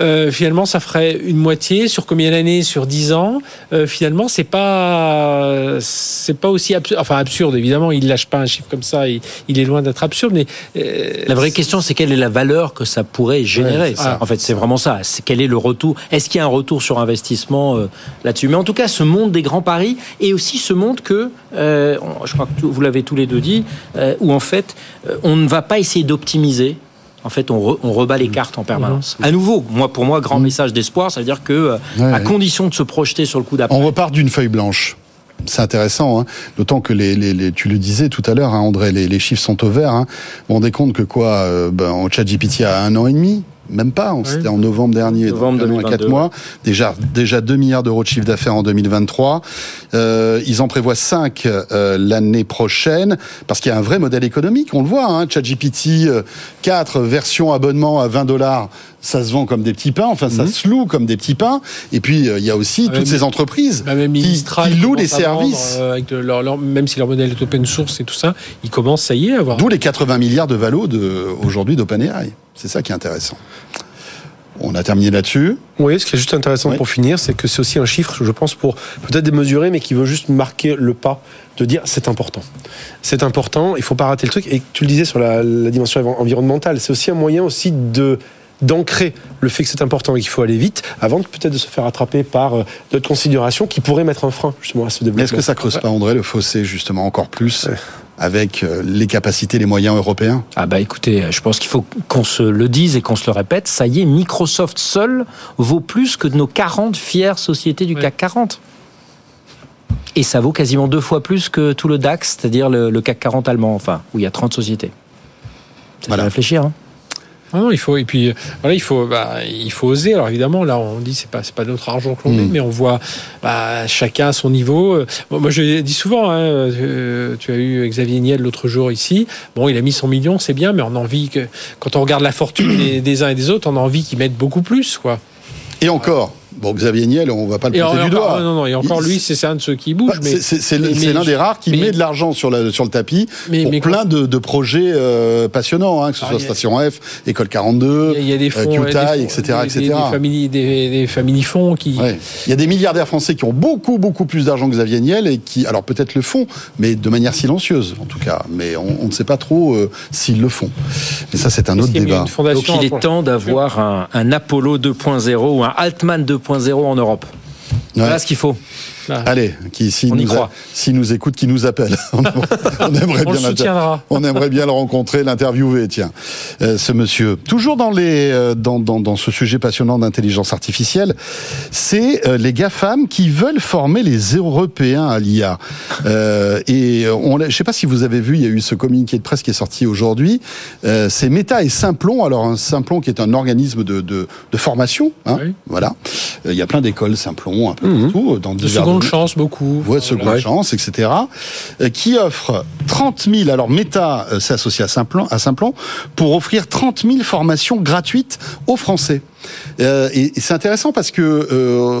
C: Euh, finalement, ça ferait une moitié sur combien d'années Sur 10 ans? Euh, finalement, c'est pas, c'est pas aussi absurde. Enfin, absurde, évidemment, il lâche pas un chiffre comme ça, il, il est loin d'être absurde, mais. euh,
G: La vraie question, c'est quelle est la valeur que ça pourrait générer.
C: Ouais,
G: ça. en fait, c'est vraiment ça. C'est quel est le retour? Est-ce qu'il y a un retour sur investissement euh, là-dessus? Mais en tout cas, ce monde des grands paris et aussi ce monde que, euh, je crois que vous l'avez tous les deux dit, euh, où en fait, on ne va pas essayer d'optimiser. En fait, on, re- on rebat les cartes en permanence. À nouveau, moi, pour moi, grand message d'espoir, ça veut dire que, euh,
B: Ouais,
G: à
B: ouais.
G: condition de se projeter sur le coup d'après,
B: On repart d'une feuille blanche. C'est intéressant, hein. d'autant que les, les, les- tu le disais tout à l'heure, hein, André, les, les chiffres sont au vert. Hein. Vous vous rendez compte que quoi euh, ben, En ChatGPT a un an et demi même pas, on- c'était en novembre dernier,
G: Novembre
B: donc un an et
G: 2022,
B: quatre mois. Déjà, déjà 2 milliards d'euros de chiffre d'affaires en 2023. Euh, ils en prévoient 5 euh, l'année prochaine, parce qu'il y a un vrai modèle économique, on le voit. Hein, ChatGPT euh, 4, version abonnement à 20 dollars, ça se vend comme des petits pains, enfin ça se loue comme des petits pains. Et puis, euh, il y a aussi
C: Ah,
B: toutes
C: même-
B: ces entreprises
C: Bah, même
B: qui, louent les
C: vendre,
B: services.
C: euh, avec de leur- leur- même si leur modèle est open source et tout ça, ils commencent, ça y est, à avoir.
B: D'où les 80 milliards de valo de, aujourd'hui d'OpenAI. C'est ça qui est intéressant. On a terminé là-dessus.
F: Oui, ce qui est juste intéressant
B: Oui.
F: pour finir, c'est que c'est aussi un chiffre, je pense, pour peut-être démesurer, mais qui veut juste marquer le pas de dire c'est important. C'est important, il faut pas rater le truc. Et tu le disais sur la, la dimension env- environnementale, c'est aussi un moyen aussi de d'ancrer le fait que c'est important et qu'il faut aller vite, avant peut-être de se faire attraper par euh, d'autres considérations qui pourraient mettre un frein justement à ce développement.
B: Est-ce que ça creuse pas, André, le fossé justement encore plus avec euh, les capacités, les moyens européens?
G: Ah bah écoutez, je pense qu'il faut qu'on se le dise et qu'on se le répète. Ça y est, Microsoft seul vaut plus que nos 40 fières sociétés du
C: Ouais.
G: CAC 40. Et ça vaut quasiment deux fois plus que tout le DAX, c'est-à-dire le, le CAC 40 allemand, enfin, où il y a 30 sociétés. Ça
B: Voilà.
G: fait réfléchir. Hein.
C: Non, il faut et puis voilà, il faut bah, il faut oser. Alors évidemment, là, on dit c'est pas c'est pas notre argent que l'on
B: Mm.
C: met, mais on voit bah, chacun à son niveau. Bon, moi, je dis souvent, hein, euh, tu as eu Xavier Niel l'autre jour ici. Bon, il a mis 100 millions, c'est bien, mais on a envie que quand on regarde la fortune des, des uns et des autres, on a envie qu'ils mettent beaucoup plus, quoi.
B: Et encore, bon, Xavier Niel, on va pas le pointer
C: encore,
B: du doigt.
C: ah, non, non, et encore
B: Il-
C: lui, c'est un de ceux qui bougent.
B: Bah,
C: mais
B: c'est- l'un des rares qui
C: mais-
B: met de l'argent sur, la- sur le tapis
C: Mais-
B: pour
C: mais
B: plein de, de projets euh, passionnants, hein, que ce
C: Ah,
B: soit
C: a-
B: Station F, École 42,
C: il y a- il y a des fonds,
B: euh,
C: des fonds,
B: etc.,
C: des,
B: etc.
C: des- des familles, des, des familles fonds qui.
B: Ouais. Il y a des milliardaires français qui ont beaucoup, beaucoup plus d'argent que Xavier Niel et qui, alors peut-être le font, mais de manière silencieuse en tout cas. Mais on, on ne sait pas trop euh, s'ils le font. Mais ça, c'est un autre
C: a
B: débat.
G: Donc il est temps d'avoir un, un Apollo 2.0 ou un Altman 2.0 en Europe. Voilà
B: Ouais.
G: ce qu'il faut.
B: Allez, qui s'il
G: y
B: nous, a- écoute, qui nous appelle. on aimerait, on
C: le
B: bien l'inter-
C: soutiendra.
B: On aimerait bien le rencontrer, l'interviewer, tiens, euh, ce monsieur. Toujours dans les euh, dans, dans, dans ce sujet passionnant d'intelligence artificielle, c'est euh, les GAFAM qui veulent former les Européens à l'IA. Euh, et on, je sais pas si vous avez vu, il y a eu ce communiqué de presse qui est sorti aujourd'hui. C'est Meta et Simplon. Alors un Simplon qui est un organisme de, de, de formation, hein,
C: Oui.
B: voilà. Il y a plein d'écoles Simplon un peu partout dans divers
C: seconde chance, beaucoup.
B: de seconde
F: Ouais.
B: chance, etc., euh, qui offre 30 000, alors Meta euh, s'est associé à Simplon, pour offrir 30 000 formations gratuites aux Français. Euh, et et c'est intéressant parce que, euh,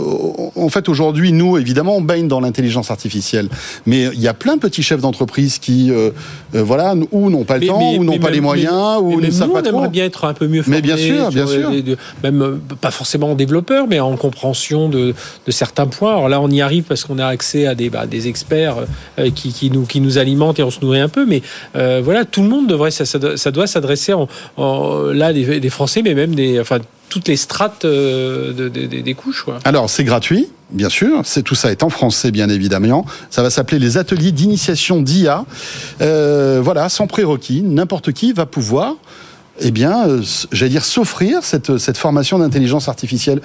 B: en fait, aujourd'hui, nous, évidemment, on baigne dans l'intelligence artificielle, mais il y a plein de petits chefs d'entreprise qui, euh, voilà, ou n'ont pas le
C: Mais-
B: temps,
C: mais-
B: ou n'ont pas
C: même-
B: les moyens,
C: mais-
B: ou ne savent pas
C: on
B: trop.
C: aimerait bien être un peu mieux formés.
B: Mais bien sûr, bien sûr.
C: les- de- même pas forcément en développeur, mais en compréhension de, de certains points. Alors là, on y arrive parce qu'on a accès à des, bah, des experts qui, qui nous, qui nous alimentent et on se nourrit un peu. Mais voilà, tout le monde devrait, ça, ça doit, s'adresser en, en- là des, des Français, mais même des, enfin toutes les strates euh, de- de- de- des couches.
B: Alors, c'est gratuit, bien sûr. C'est tout ça est en français, bien évidemment. Ça va s'appeler les ateliers d'initiation d'IA. Euh, voilà, sans prérequis, n'importe qui va pouvoir, eh bien, euh, j'allais dire, s'offrir cette, cette formation d'intelligence artificielle.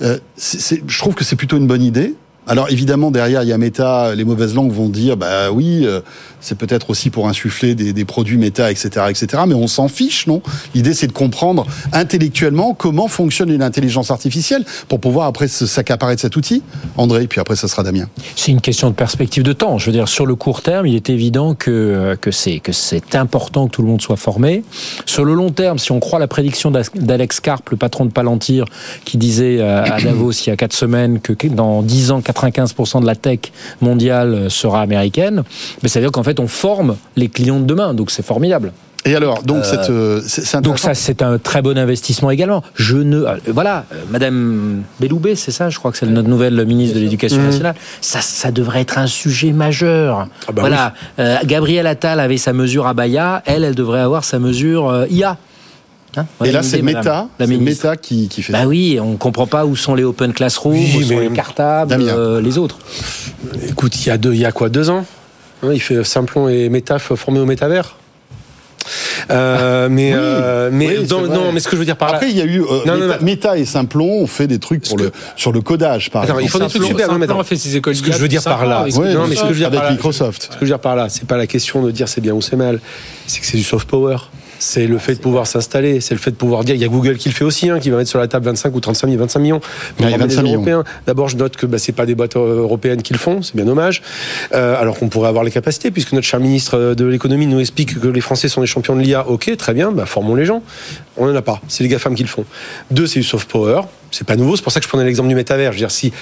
B: Je trouve que c'est plutôt une bonne idée. Alors évidemment derrière il y a Meta, les mauvaises langues vont dire bah oui euh, c'est peut-être aussi pour insuffler des, produits Meta etc etc mais on s'en fiche non? L'idée c'est de comprendre intellectuellement comment fonctionne une intelligence artificielle pour pouvoir après s'accaparer de cet outil. André puis après ça sera Damien.
G: C'est une question de perspective de temps. Je veux dire, sur le court terme, il est évident que, c'est que c'est important que tout le monde soit formé. Sur le long terme, si on croit la prédiction d'Alex Karp, le patron de Palantir, qui disait euh, à Davos il y a quatre semaines que que dans 10 ans, 95% de la tech mondiale euh, sera américaine, mais ça veut dire qu'en fait, on forme les clients de demain. Donc c'est formidable.
B: Et alors donc cette euh, c'est c'est
G: Donc ça, c'est un très bon investissement également. Je ne, euh, voilà, euh, Madame Belloubet, c'est ça, je crois que c'est notre nouvelle ministre de l'Éducation nationale. Ça, ça devrait être un sujet majeur.
F: Ah bah
G: voilà, euh, Gabriel Attal avait sa mesure à Baya, elle, elle devrait avoir sa mesure euh, IA. Hein
B: Et là c'est Meta. Meta qui, qui fait
G: Bah
B: ça.
G: oui, on comprend pas où sont les open classrooms,
F: Oui,
G: où sont
F: mais-
G: les cartables, euh, les autres.
F: Écoute, il y a deux, il y a quoi, deux ans Hein, Il fait Simplon et Métaf formés au métavers. Euh, mais
B: Oui,
F: euh, mais
B: oui,
F: dans- non, mais ce que je veux dire par là.
B: Après, il y a eu euh,
F: Non, non,
B: Meta,
F: non.
B: Meta et Simplon ont fait des trucs pour
F: Ce
B: le,
F: que-
B: sur le codage, par
F: Attends,
B: exemple.
F: il faut des trucs super. Non, mais
C: simplement
F: attends.
C: fait ses écoles
F: Ce que je veux dire par là,
C: avec
B: Ouais,
F: non, mais ce que je veux dire
B: avec
F: par là-
B: Microsoft.
F: Ce que je veux dire par là, c'est pas la question de dire c'est bien ou c'est mal, c'est que c'est du soft power. C'est le fait de pouvoir s'installer, c'est le fait de pouvoir dire, il y a Google qui le fait aussi, hein, qui va mettre sur la table 25 ou 35 000, 25 millions. Mais
B: Ouais,
F: on remet
B: 25
F: les
B: millions.
F: D'abord, je note que bah, c'est pas des boîtes euh, européennes qui le font, c'est bien dommage. Euh, alors qu'on pourrait avoir les capacités, puisque notre cher ministre de l'économie nous explique que les Français sont des champions de l'IA. Ok, très bien, bah, formons les gens. On n'en a pas. C'est les GAFAM qui le font. Deux, c'est du soft power. C'est pas nouveau. C'est pour ça que je prenais l'exemple du métavers. Je veux dire, si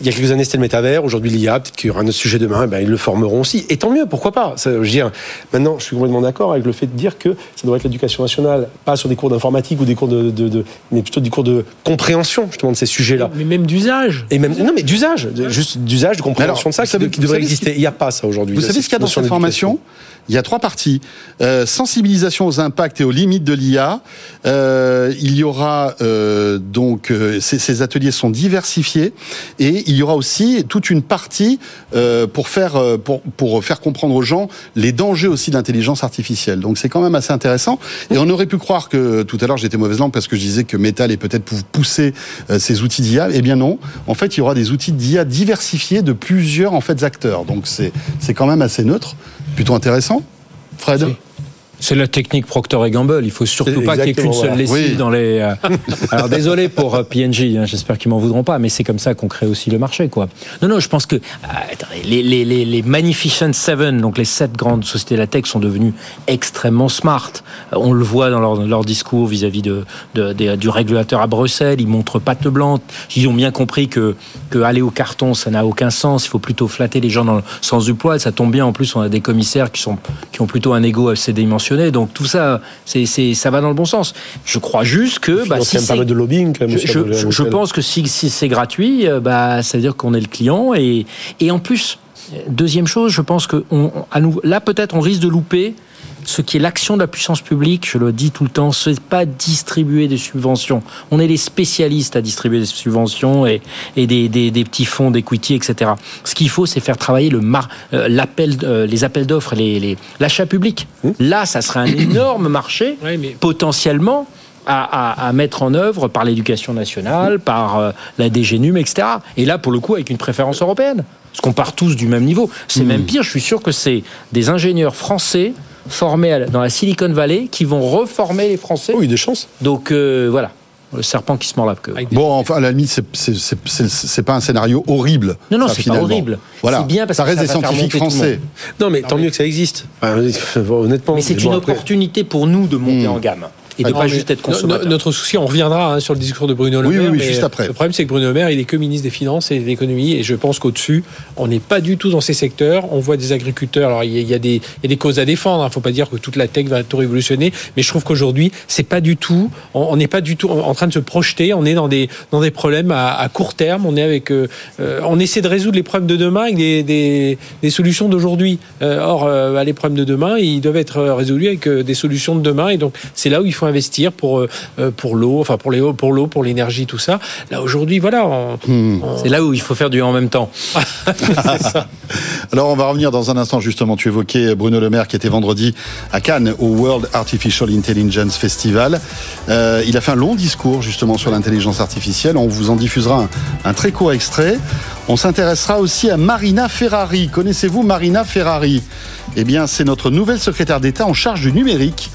F: il y a quelques années, c'était le métavers. Aujourd'hui, l'IA. Peut-être qu'il y aura un autre sujet demain. eh ben, ils le formeront aussi. Et tant mieux, pourquoi pas? Ça, je veux dire, Maintenant, je suis complètement d'accord avec le fait de dire que ça doit être l'éducation nationale, pas sur des cours d'informatique ou des cours de, de, de- mais plutôt des cours de compréhension, justement, de ces sujets-là.
C: Mais même d'usage.
F: Et même, non, mais d'usage, juste d'usage, de compréhension
B: Alors,
F: de ça,
B: savez-
F: qui devrait exister. Il n'y a pas ça aujourd'hui.
B: Vous
F: là,
B: savez ce qu'il y a dans cette formation Il y a trois parties. Euh, sensibilisation aux impacts et aux limites de l'IA. Euh, il y aura euh, donc euh, ces, ces ateliers sont diversifiés et il y aura aussi toute une partie euh, pour faire euh, pour pour faire comprendre aux gens les dangers aussi de l'intelligence artificielle. Donc c'est quand même assez intéressant. Et on aurait pu croire que tout à l'heure j'étais mauvaise langue parce que je disais que Meta allait peut-être pou- pousser euh, ces outils d'IA. Eh bien non. En fait, il y aura des outils d'IA diversifiés de plusieurs en fait acteurs. Donc c'est c'est quand même assez neutre, plutôt intéressant. Fred?
G: C'est la technique Procter et Gamble. Il faut surtout pas qu'il y ait qu'une seule lessive
B: Oui.
G: dans les. euh, Alors désolé pour euh, PNG. hein, J'espère qu'ils m'en voudront pas, mais c'est comme ça qu'on crée aussi le marché, quoi. Non, non, je pense que attendez, les, les, les, les Magnificent Seven, donc les sept grandes sociétés de la tech, sont devenues extrêmement smart. Euh, On le voit dans leur, leur discours vis-à-vis de, du régulateur à Bruxelles. Ils montrent patte blanche. Ils ont bien compris que, que aller au carton, ça n'a aucun sens. Il faut plutôt flatter les gens dans le sens du poil. Ça tombe bien. En plus, on a des commissaires qui sont qui ont plutôt un ego assez Donc tout ça, c'est, ça va dans le bon sens. Je crois juste que bah, si c'est-
F: de lobbying, quand même.
G: je, pense que si, si c'est gratuit, euh, bah, ça veut dire qu'on est le client. Et, et en plus, euh, deuxième chose, je pense que on, à nouveau, là, peut-être, on risque de louper ce qui est l'action de la puissance publique. Je le dis tout le temps, c'est pas distribuer des subventions. On est les spécialistes à distribuer des subventions et, et des, des, des petits fonds d'equity, etc. Ce qu'il faut, c'est faire travailler le mar, euh, l'appel, euh, les appels d'offres, les, les, l'achat public. Là, ça serait un énorme marché
C: mais
G: potentiellement à, à- à mettre en œuvre par l'éducation nationale, par euh, la DGNUM, etc. Et là, pour le coup, avec une préférence européenne. Parce qu'on part tous du même niveau. C'est même pire, je suis sûr que c'est des ingénieurs français formés dans la Silicon Valley qui vont reformer les Français.
F: Oui, des chances.
G: Donc euh, voilà, le serpent qui se mord la queue.
B: Bon, enfin, à la limite, c'est- pas un scénario horrible.
G: Non, non, c'est pas horrible.
B: Voilà.
G: C'est bien parce
B: ça
G: que
B: reste
G: ça
B: des
G: va
B: scientifiques français.
F: Non, mais tant mieux que ça existe. Enfin, honnêtement.
G: Mais c'est
F: bon,
G: une
F: après-
G: opportunité pour nous de monter en gamme et de
C: Non,
G: pas
C: mais
G: juste être
C: no- no-
G: consommateur.
C: Notre souci, on reviendra hein, sur le discours de Bruno Le
B: Oui,
C: Maire.
B: oui, oui,
C: mais
B: juste après.
C: Le problème, c'est que Bruno Le Maire, il est que ministre des Finances et de l'économie, et je pense qu'au-dessus, on n'est pas du tout dans ces secteurs. On voit des agriculteurs. Alors, il y a, il y a des, il y a des causes à défendre. Il ne faut pas dire que toute la tech va tout révolutionner, mais je trouve qu'aujourd'hui, c'est pas du tout. On n'est pas du tout en train de se projeter. On est dans des dans des problèmes à, à court terme. On est avec, euh, euh, on essaie de résoudre les problèmes de demain avec des, des, des solutions d'aujourd'hui. Euh, or, euh, bah, les problèmes de demain, ils doivent être résolus avec euh, des solutions de demain, et donc c'est là où il faut investir pour euh, euh, pour l'eau, enfin pour les pour l'eau, pour l'énergie, tout ça. Là aujourd'hui, voilà. on- on-
G: C'est là où il faut faire du en même temps.
B: Alors, on va revenir dans un instant, justement. Tu évoquais Bruno Le Maire qui était vendredi à Cannes au World Artificial Intelligence Festival. Euh, il a fait un long discours, justement, sur l'intelligence artificielle. On vous en diffusera un, un très court extrait. On s'intéressera aussi à Marina Ferrari. Connaissez-vous Marina Ferrari? Eh bien, c'est notre nouvelle secrétaire d'État en charge du numérique.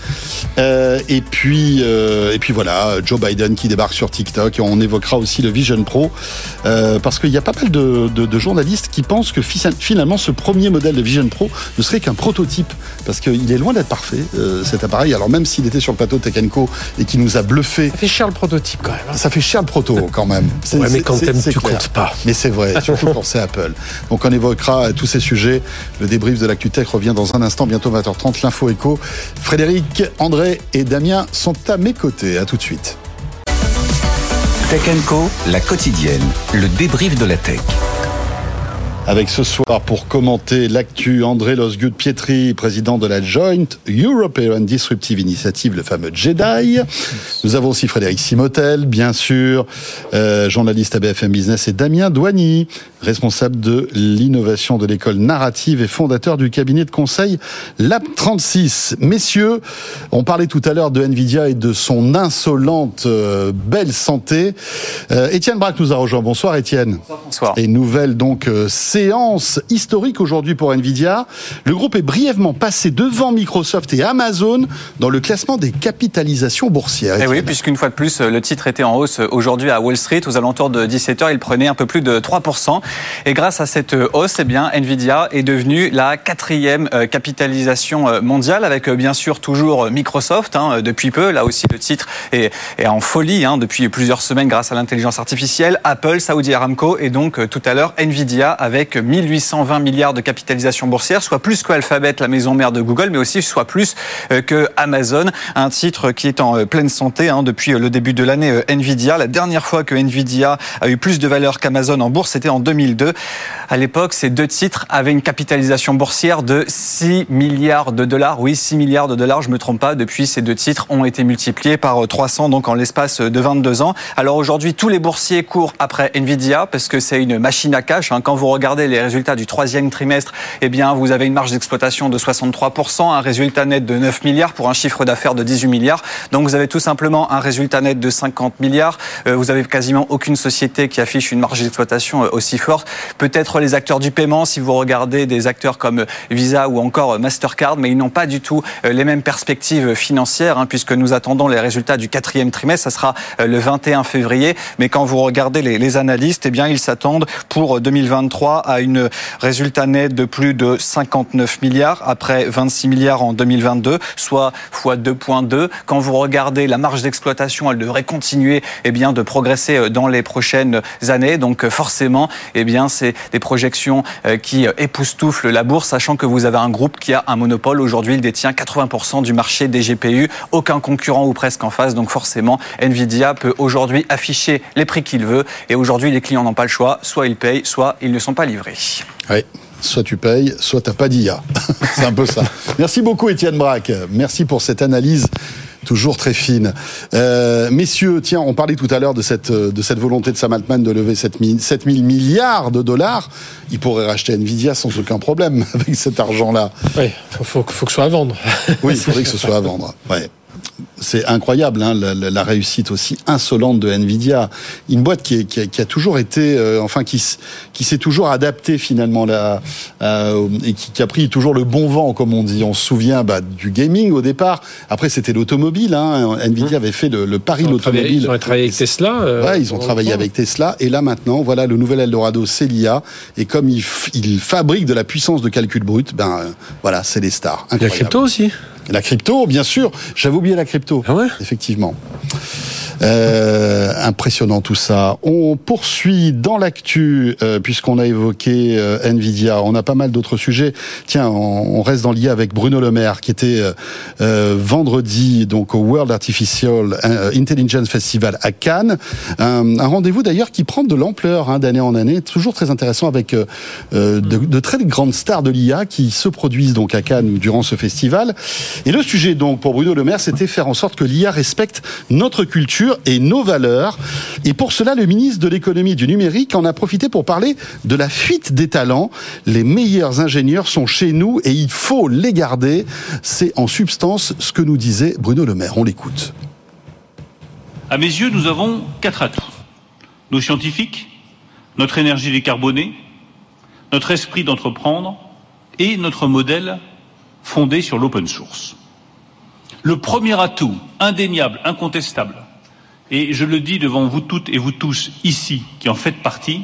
B: Euh, et puis, euh, et puis voilà, Joe Biden qui débarque sur TikTok. Et on évoquera aussi le Vision Pro, euh, parce qu'il y a pas mal de, de- de journalistes qui pensent que fi- finalement ce premier modèle de Vision Pro ne serait qu'un prototype, parce qu'il est loin d'être parfait cet appareil. Alors même s'il était sur le plateau de Tech Co et qui nous a bluffé,
C: Ça fait cher le prototype quand même. hein.
B: ça fait cher le proto quand même.
F: Ouais, mais quand t'aimes, tu
B: clair.
F: comptes pas.
B: Mais c'est vrai, surtout c'est Apple. Donc on évoquera euh, tous ces sujets. Le débrief de l'actu tech revient dans un instant, bientôt 20h30. L'info écho. Frédéric, André et Damien sont à mes côtés. À tout de suite.
A: Tech Co, la quotidienne, le débrief de la tech.
B: Avec ce soir pour commenter l'actu, André Losgut Pietri, président de la Joint European Disruptive Initiative, le fameux JEDI. Nous avons aussi Frédéric Simotel, bien sûr, euh, journaliste à BFM Business, et Damien Douany, responsable de l'innovation de l'école narrative et fondateur du cabinet de conseil Lab 36. Messieurs, on parlait tout à l'heure de Nvidia et de son insolente euh, belle santé. Euh, Étienne Braque nous a rejoint. Bonsoir Étienne.
I: Bonsoir.
B: Et nouvelle donc euh, séance historique aujourd'hui pour Nvidia. Le groupe est brièvement passé devant Microsoft et Amazon dans le classement des capitalisations boursières.
I: Et Eh oui, puisqu'une fois de plus, le titre était en hausse aujourd'hui à Wall Street. Aux alentours de 17h, il prenait un peu plus de 3%. Et grâce à cette hausse, eh bien, Nvidia est devenue la quatrième euh, capitalisation euh, mondiale, avec euh, bien sûr toujours Microsoft hein, depuis peu. Là aussi, le titre est, en folie hein, depuis plusieurs semaines grâce à l'intelligence artificielle. Apple, Saudi Aramco et donc tout à l'heure Nvidia avec 1820 milliards de capitalisation boursière, soit plus que Alphabet, la maison mère de Google, mais aussi soit plus euh, que Amazon. Un titre qui est en euh, pleine santé hein, depuis euh, le début de l'année Nvidia. La dernière fois que Nvidia a eu plus de valeur qu'Amazon en bourse, c'était en 2002. À l'époque, ces deux titres avaient une capitalisation boursière de 6 milliards de dollars. Oui, 6 milliards de dollars, je me trompe pas. Depuis, ces deux titres ont été multipliés par 300 donc en l'espace de 22 ans. Alors aujourd'hui, tous les boursiers courent après Nvidia parce que c'est une machine à cash. hein. Quand vous regardez les résultats du troisième trimestre, eh bien, vous avez une marge d'exploitation de 63%, un résultat net de 9 milliards pour un chiffre d'affaires de 18 milliards. Donc vous avez tout simplement un résultat net de 50 milliards. Euh, vous avez quasiment aucune société qui affiche une marge d'exploitation euh, aussi forte. Peut-être les acteurs du paiement, si vous regardez des acteurs comme euh, Visa ou encore Mastercard, mais ils n'ont pas du tout les mêmes perspectives financières, hein, puisque nous attendons les résultats du quatrième trimestre. Ça sera le 21 février. Mais quand vous regardez les, les analystes, eh bien, ils s'attendent pour 2023 à une résultat net de plus de 59 milliards après 26 milliards en 2022, soit fois 2.2. Quand vous regardez la marge d'exploitation, elle devrait continuer eh bien, de progresser euh, dans les prochaines années. Donc euh, forcément, eh bien, c'est des projections euh, qui époustouflent la bourse, sachant que vous avez un groupe qui a un monopole. Aujourd'hui, il détient 80% du marché des GPU, aucun concurrent ou presque en face. Donc forcément, Nvidia peut aujourd'hui afficher les prix qu'il veut. Et aujourd'hui, les clients n'ont pas le choix. Soit ils payent, soit ils ne sont pas livrés.
B: Oui. Soit tu payes, soit t'as pas d'IA. C'est un peu ça. Merci beaucoup Étienne Braque. Merci pour cette analyse toujours très fine. Euh, messieurs, tiens, on parlait tout à l'heure de cette, de cette volonté de Sam Altman de lever 7 000, 7 000 milliards de dollars. Il pourrait racheter Nvidia sans aucun problème avec cet argent-là.
C: Oui, faut, faut, faut que ce soit à vendre.
B: Oui, il faudrait que ce soit à vendre. Ouais. C'est incroyable, hein, la, la- la réussite aussi insolente de Nvidia. Une boîte qui, est- qui a, qui a toujours été, euh, enfin, qui, s'est toujours adaptée finalement là, euh, et qui, qui a pris toujours le bon vent, comme on dit. On se souvient bah, du gaming au départ. Après, c'était l'automobile. Hein. Nvidia avait fait le, le pari de l'automobile.
C: ils ont travaillé avec Tesla. euh,
B: Ouais, ils ont travaillé avec Tesla. Et là, maintenant, voilà, le nouvel Eldorado, c'est l'IA. Et comme ils, ils fabriquent de la puissance de calcul brut, ben, euh, voilà, c'est les stars.
C: Il y a
B: Incroyable.
C: crypto aussi.
B: La crypto, bien sûr. J'avais oublié la crypto.
C: Ah ouais?
B: Effectivement. Euh, impressionnant tout ça. On poursuit dans l'actu, euh, puisqu'on a évoqué euh, Nvidia. On a pas mal d'autres sujets. Tiens, on, on reste dans l'IA avec Bruno Le Maire, qui était vendredi donc au World Artificial Intelligence Festival à Cannes. Un, un rendez-vous d'ailleurs qui prend de l'ampleur hein, d'année en année. Toujours très intéressant avec de, de très grandes stars de l'IA qui se produisent donc à Cannes durant ce festival. Et le sujet donc pour Bruno Le Maire, c'était faire en sorte que l'IA respecte notre culture et nos valeurs. Et pour cela, le ministre de l'économie et du numérique en a profité pour parler de la fuite des talents. Les meilleurs ingénieurs sont chez nous et il faut les garder. C'est en substance ce que nous disait Bruno Le Maire. On l'écoute.
J: À mes yeux, nous avons quatre atouts. Nos scientifiques, notre énergie décarbonée, notre esprit d'entreprendre et notre modèle fondé sur l'open source. Le premier atout, indéniable, incontestable, et je le dis devant vous toutes et vous tous ici qui en faites partie,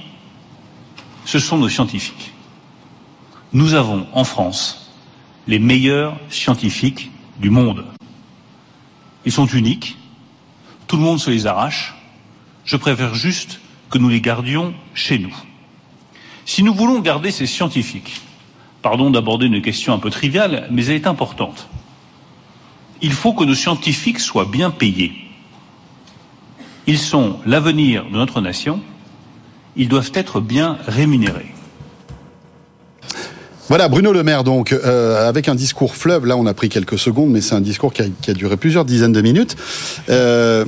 J: ce sont nos scientifiques. Nous avons en France les meilleurs scientifiques du monde. Ils sont uniques, tout le monde se les arrache. Je préfère juste que nous les gardions chez nous. Si nous voulons garder ces scientifiques, pardon d'aborder une question un peu triviale, mais elle est importante. Il faut que nos scientifiques soient bien payés. Ils sont l'avenir de notre nation. Ils doivent être bien rémunérés.
B: Voilà, Bruno Le Maire, donc, euh, avec un discours fleuve. Là, on a pris quelques secondes, mais c'est un discours qui a, duré plusieurs dizaines de minutes. Euh,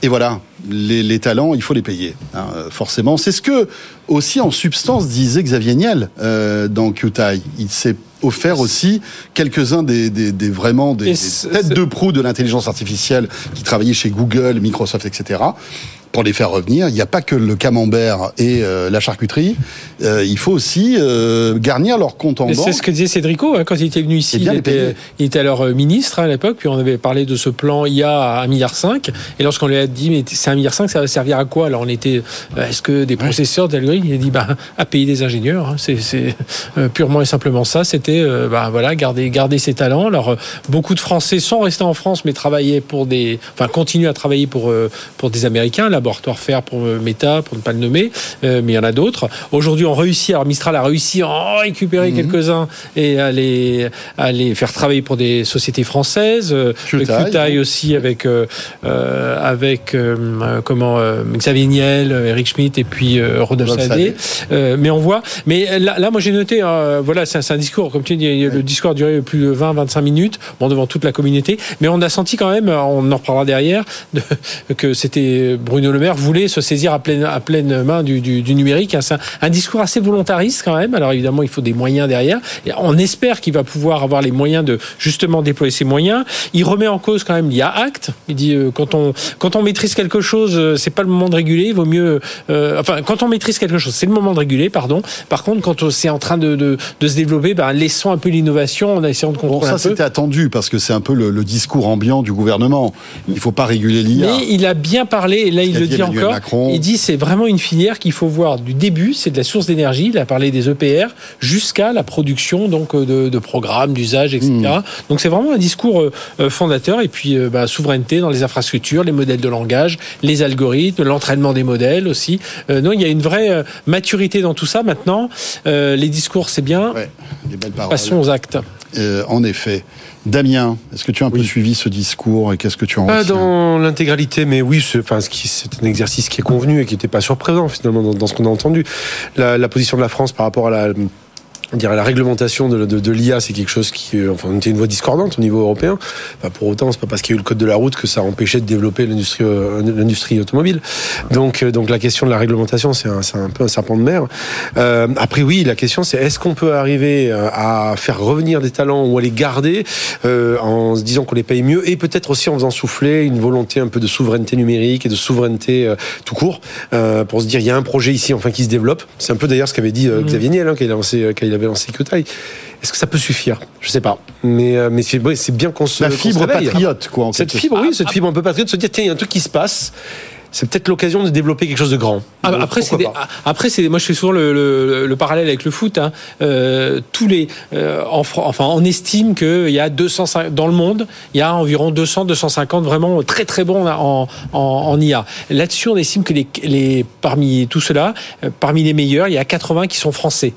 B: et voilà, les, les talents, il faut les payer, hein, euh, forcément. C'est ce que, aussi, en substance, disait Xavier Niel euh, dans QTI. Il s'est offert aussi quelques-uns des, des, des vraiment des, têtes de proue de l'intelligence artificielle qui travaillaient chez Google, Microsoft, etc. pour les faire revenir, il n'y a pas que le camembert et euh, la charcuterie. Euh, il faut aussi euh, garnir leur compte en banque.
C: C'est ce que disait Cédrico hein, quand il était venu ici. Il était, il était alors ministre hein, à l'époque, puis on avait parlé de ce plan IA à 1,5 milliard. Et lorsqu'on lui a dit, mais c'est 1,5 milliard, ça va servir à quoi? Alors on était, est-ce que des processeurs, des algorithmes Il a dit, bah, à payer des ingénieurs. hein. C'est purement et simplement ça. C'était, bah, voilà, garder, garder ses talents. Alors beaucoup de Français sont restés en France, mais travaillaient pour des, enfin continuent à travailler pour pour des Américains, laboratoire faire pour euh, Meta, pour ne pas le nommer, euh, mais il y en a d'autres. Aujourd'hui, on réussit. Alors Mistral a réussi à en récupérer quelques-uns et à les, à les faire travailler pour des sociétés françaises. Euh,
B: Qtai,
C: Qtai aussi avec euh, avec euh, comment euh, Xavier Niel, Eric Schmidt et puis Rodolphe Sadé. Mais on voit. Mais là, là moi j'ai noté. euh, voilà, c'est un, discours. Comme tu dis, le discours a duré plus de 20-25 minutes, bon devant toute la communauté. Mais on a senti quand même, on en reparlera derrière, de- que c'était Bruno Le Maire voulait se saisir à pleine à pleine main du, du, du numérique. hein. C'est un, un discours assez volontariste quand même. Alors évidemment, il faut des moyens derrière. Et on espère qu'il va pouvoir avoir les moyens de justement déployer ses moyens. Il remet en cause quand même l'IA Act. Il dit euh, quand on quand on maîtrise quelque chose, euh, c'est pas le moment de réguler. Il vaut mieux. euh, enfin, quand on maîtrise quelque chose, c'est le moment de réguler. Pardon. Par contre, quand c'est en train de, de, de se développer, ben, laissons un peu l'innovation en essayant de
B: Bon,
C: contrôler
B: ça
C: un peu.
B: c'était attendu parce que c'est un peu le, le discours ambiant du gouvernement. Il faut pas réguler l'IA.
C: Mais il a bien parlé, et là il
B: dit
C: dit
B: Emmanuel
C: encore.
B: Macron.
C: Il dit c'est vraiment une filière qu'il faut voir du début, c'est de la source d'énergie. Il a parlé des EPR jusqu'à la production donc euh, de, de programmes, d'usage, etc.
B: Hmm.
C: Donc c'est vraiment un discours euh, euh, fondateur. Et puis bah, souveraineté dans les infrastructures, les modèles de langage, les algorithmes, l'entraînement des modèles aussi. Euh, non, il y a une vraie maturité dans tout ça. Maintenant, euh, les discours c'est bien.
B: Ouais, des belles.
C: Passons aux actes.
B: Euh, en effet. Damien, est-ce que tu as un peu suivi ce discours et qu'est-ce que tu en
F: Pas dans l'intégralité, mais oui, c'est enfin, un exercice qui est convenu et qui n'était pas surprenant finalement dans, dans ce qu'on a entendu. La, la position de la France par rapport à la, on dirait la réglementation de, de, de l'IA, c'est quelque chose qui, euh, enfin, était une voie discordante au niveau européen. Enfin, pour autant, c'est pas parce qu'il y a eu le code de la route que ça a empêché de développer l'industrie, euh, l'industrie automobile. Donc, euh, donc la question de la réglementation, c'est un, c'est un peu un serpent de mer. Euh, après, oui, la question, c'est est-ce qu'on peut arriver à faire revenir des talents ou à les garder euh, en se disant qu'on les paye mieux et peut-être aussi en faisant souffler une volonté un peu de souveraineté numérique et de souveraineté euh, tout court pour se dire il y a un projet ici enfin qui se développe. C'est un peu d'ailleurs ce qu'avait dit euh, Xavier Niel hein, quand il a lancé avait lancé. Est-ce que ça peut suffire? Je sais pas. Mais euh, mais c'est ouais, bien qu'on se
B: La
F: se
B: fibre patriote, quoi, en
F: Cette fibre, oui, cette fibre un peu patriote, se dire tiens il y a un truc qui se passe. C'est peut-être l'occasion de développer quelque chose de grand.
C: Ah,
F: Donc,
C: Après, c'est des- après, c'est moi je fais souvent le, le- le parallèle avec le foot. hein. Euh, tous les, euh, en, enfin, on estime qu'il y a 200 dans le monde, il y a environ 200, 250 vraiment très très bons en, en, en IA. Là-dessus, on estime que les, les parmi tout cela, euh, parmi les meilleurs, il y a 80 qui sont français.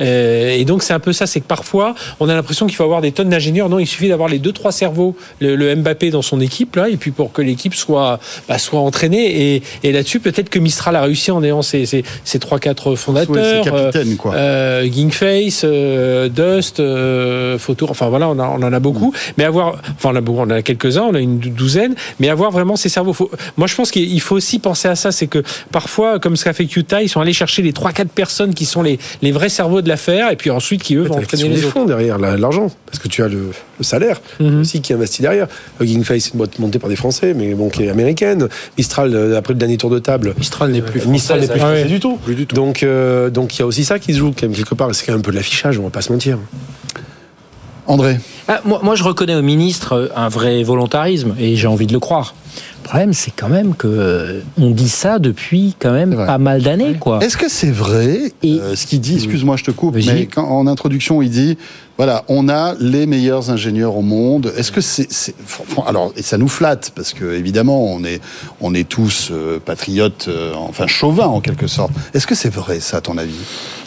C: Euh, et donc c'est un peu ça, c'est que parfois on a l'impression qu'il faut avoir des tonnes d'ingénieurs. Non, il suffit d'avoir les deux trois cerveaux, le, le Mbappé dans son équipe là, et puis pour que l'équipe soit bah, soit entraînée. Et, et là-dessus, peut-être que Mistral a réussi en ayant ses, ses, ses 3-4 fondateurs.
B: Capitaine, quoi.
C: Euh, Gingface, euh, Dust, euh, enfin voilà, on, a- on en a beaucoup. Mais avoir, enfin on a beaucoup, on en a quelques-uns, on a une dou- douzaine, mais avoir vraiment ces cerveaux. Faut- moi je pense qu'il faut aussi penser à ça, c'est que parfois, comme ce qu'a fait Qta, ils sont allés chercher les 3-4 personnes qui sont les, les vrais cerveaux de l'affaire, et puis ensuite qui eux vont entraîner
F: des
C: les autres.
F: fonds derrière, la- l'argent, parce que tu as le, le salaire
C: Mhm.
F: aussi qui investit derrière. Hugging Face, c'est une boîte montée par des Français, mais bon, qui est américaine. Mistral, euh, après le dernier tour de table,
G: Mistral n'est plus
F: Mistral n'est plus
G: française,
F: français
C: ouais.
F: du tout. Donc, euh, donc il y a aussi ça qui se joue quand même quelque part. C'est quand même un peu de l'affichage, on va pas se mentir.
B: André,
G: Ah, moi, moi, je reconnais au ministre un vrai volontarisme et j'ai envie de le croire. Le problème, c'est quand même que euh, on dit ça depuis quand même pas mal d'années, quoi.
B: est-ce que c'est vrai
G: Et-
B: euh, ce qu'il dit? Excuse-moi, je te coupe, mais quand, en introduction, il dit voilà, on a les meilleurs ingénieurs au monde. Est-ce que c'est, alors et ça nous flatte parce que évidemment on est on est tous euh, patriotes, euh, enfin chauvins en quelque sorte. Est-ce que c'est vrai ça à ton avis?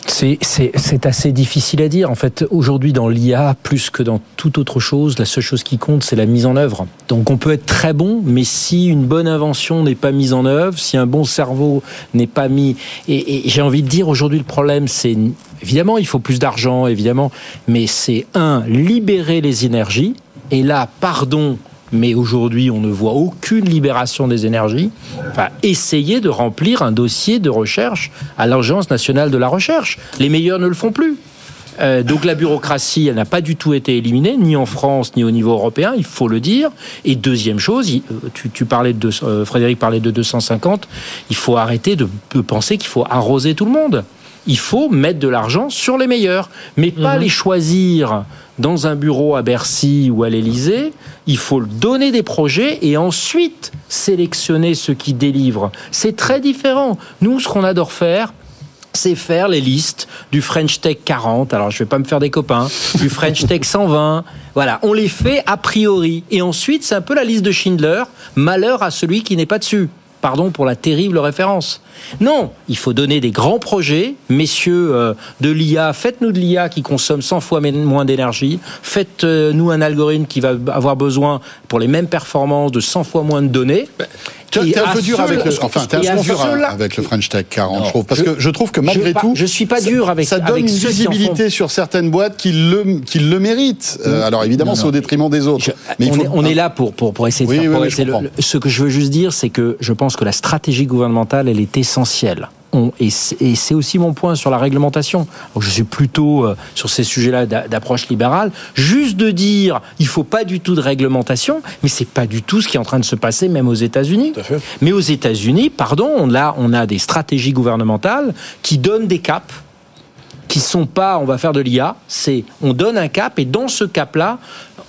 G: C'est- C'est c'est assez difficile à dire. En fait, aujourd'hui, dans l'IA, plus que dans toute autre chose, la seule chose qui compte, c'est la mise en œuvre. Donc, on peut être très bon, mais si une bonne invention n'est pas mise en œuvre, si un bon cerveau n'est pas mis... Et, j'ai envie de dire, aujourd'hui, le problème, c'est... Évidemment, il faut plus d'argent, évidemment, mais c'est, un, libérer les énergies. Et là, pardon, mais aujourd'hui, on ne voit aucune libération des énergies. Essayer de remplir un dossier de recherche à l'Agence nationale de la recherche. Les meilleurs ne le font plus. Euh, donc la bureaucratie, elle n'a pas du tout été éliminée, ni en France, ni au niveau européen, il faut le dire. Et deuxième chose, euh, tu, tu parlais de, euh, Frédéric parlait de 250, il faut arrêter de, de penser qu'il faut arroser tout le monde. Il faut mettre de l'argent sur les meilleurs, mais pas les choisir dans un bureau à Bercy ou à l'Élysée. Il faut donner des projets et ensuite sélectionner ceux qui délivrent. C'est très différent. Nous, ce qu'on adore faire, c'est faire les listes du French Tech 40. Alors, je vais pas me faire des copains. Du French Tech 120. Voilà, on les fait a priori. Et ensuite, c'est un peu la liste de Schindler. Malheur à celui qui n'est pas dessus. Pardon pour la terrible référence. Non, il faut donner des grands projets. Messieurs euh, de l'IA, faites-nous de l'IA qui consomme 100 fois moins d'énergie. Faites-nous un algorithme qui va avoir besoin, pour les mêmes performances, de 100 fois moins de données.
B: Tu
G: Et
B: es un peu dur avec le, enfin, t'es un
G: et à
B: peu dur
G: ceux-là-
B: avec le French Tech 40,
G: Non,
B: je trouve, parce que je trouve que malgré
G: je,
B: tout,
G: je suis pas dur avec
B: ça donne
G: avec
B: une visibilité sur certaines boîtes qui le, qui le méritent. Euh, alors évidemment, c'est au détriment des autres.
G: Je-
B: mais
G: on,
B: faut-
G: est, on est là pour, pour, pour essayer de
B: Oui,
G: faire
B: oui,
G: progresser le- Ce que je veux juste dire, c'est que je pense que la stratégie gouvernementale, elle est essentielle. On- et c'est aussi mon point sur la réglementation. Je suis plutôt euh, sur ces sujets-là d'a- d'approche libérale. Juste de dire, il faut pas du tout de réglementation, mais c'est pas du tout ce qui est en train de se passer, même aux États-Unis. Mais aux États-Unis, pardon, on a, on a des stratégies gouvernementales qui donnent des caps qui sont pas on va faire de l'IA, c'est on donne un cap et dans ce cap-là,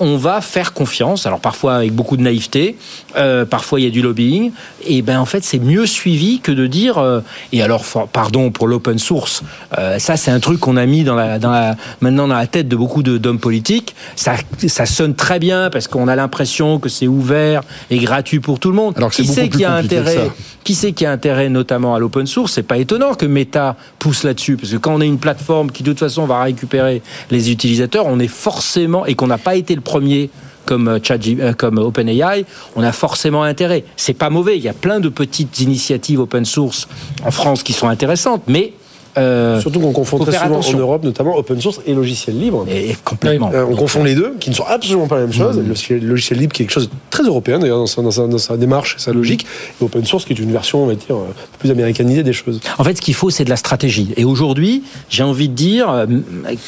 G: on va faire confiance. Alors parfois avec beaucoup de naïveté, euh, parfois il y a du lobbying. Et ben en fait c'est mieux suivi que de dire euh, et alors for- pardon pour l'open source. euh, ça c'est un truc qu'on a mis dans la, dans la maintenant dans la tête de beaucoup de- d'hommes politiques. Ça ça sonne très bien parce qu'on a l'impression que c'est ouvert et gratuit pour tout le monde.
B: Alors
G: qui sait qui a intérêt qui sait qui a intérêt notamment à l'open source? C'est pas étonnant que Meta pousse là-dessus, parce que quand on est une plateforme qui de toute façon va récupérer les utilisateurs, on est forcément et qu'on n'a pas été le premier comme euh, euh, comme OpenAI, on a forcément intérêt. C'est pas mauvais. Il y a plein de petites initiatives open source en France qui sont intéressantes, mais euh,
F: Surtout qu'on confond très souvent
G: attention.
F: en Europe, notamment open source et logiciel libre.
G: Et complètement.
F: Euh, on confond les deux, qui ne sont absolument pas la même chose. Le logiciel- libre, qui est quelque chose de très européen d'ailleurs dans sa, dans sa- dans sa démarche, sa logique, et open source, qui est une version, on va dire, euh, plus américanisée des choses.
G: En fait, ce qu'il faut, c'est de la stratégie. Et aujourd'hui, j'ai envie de dire,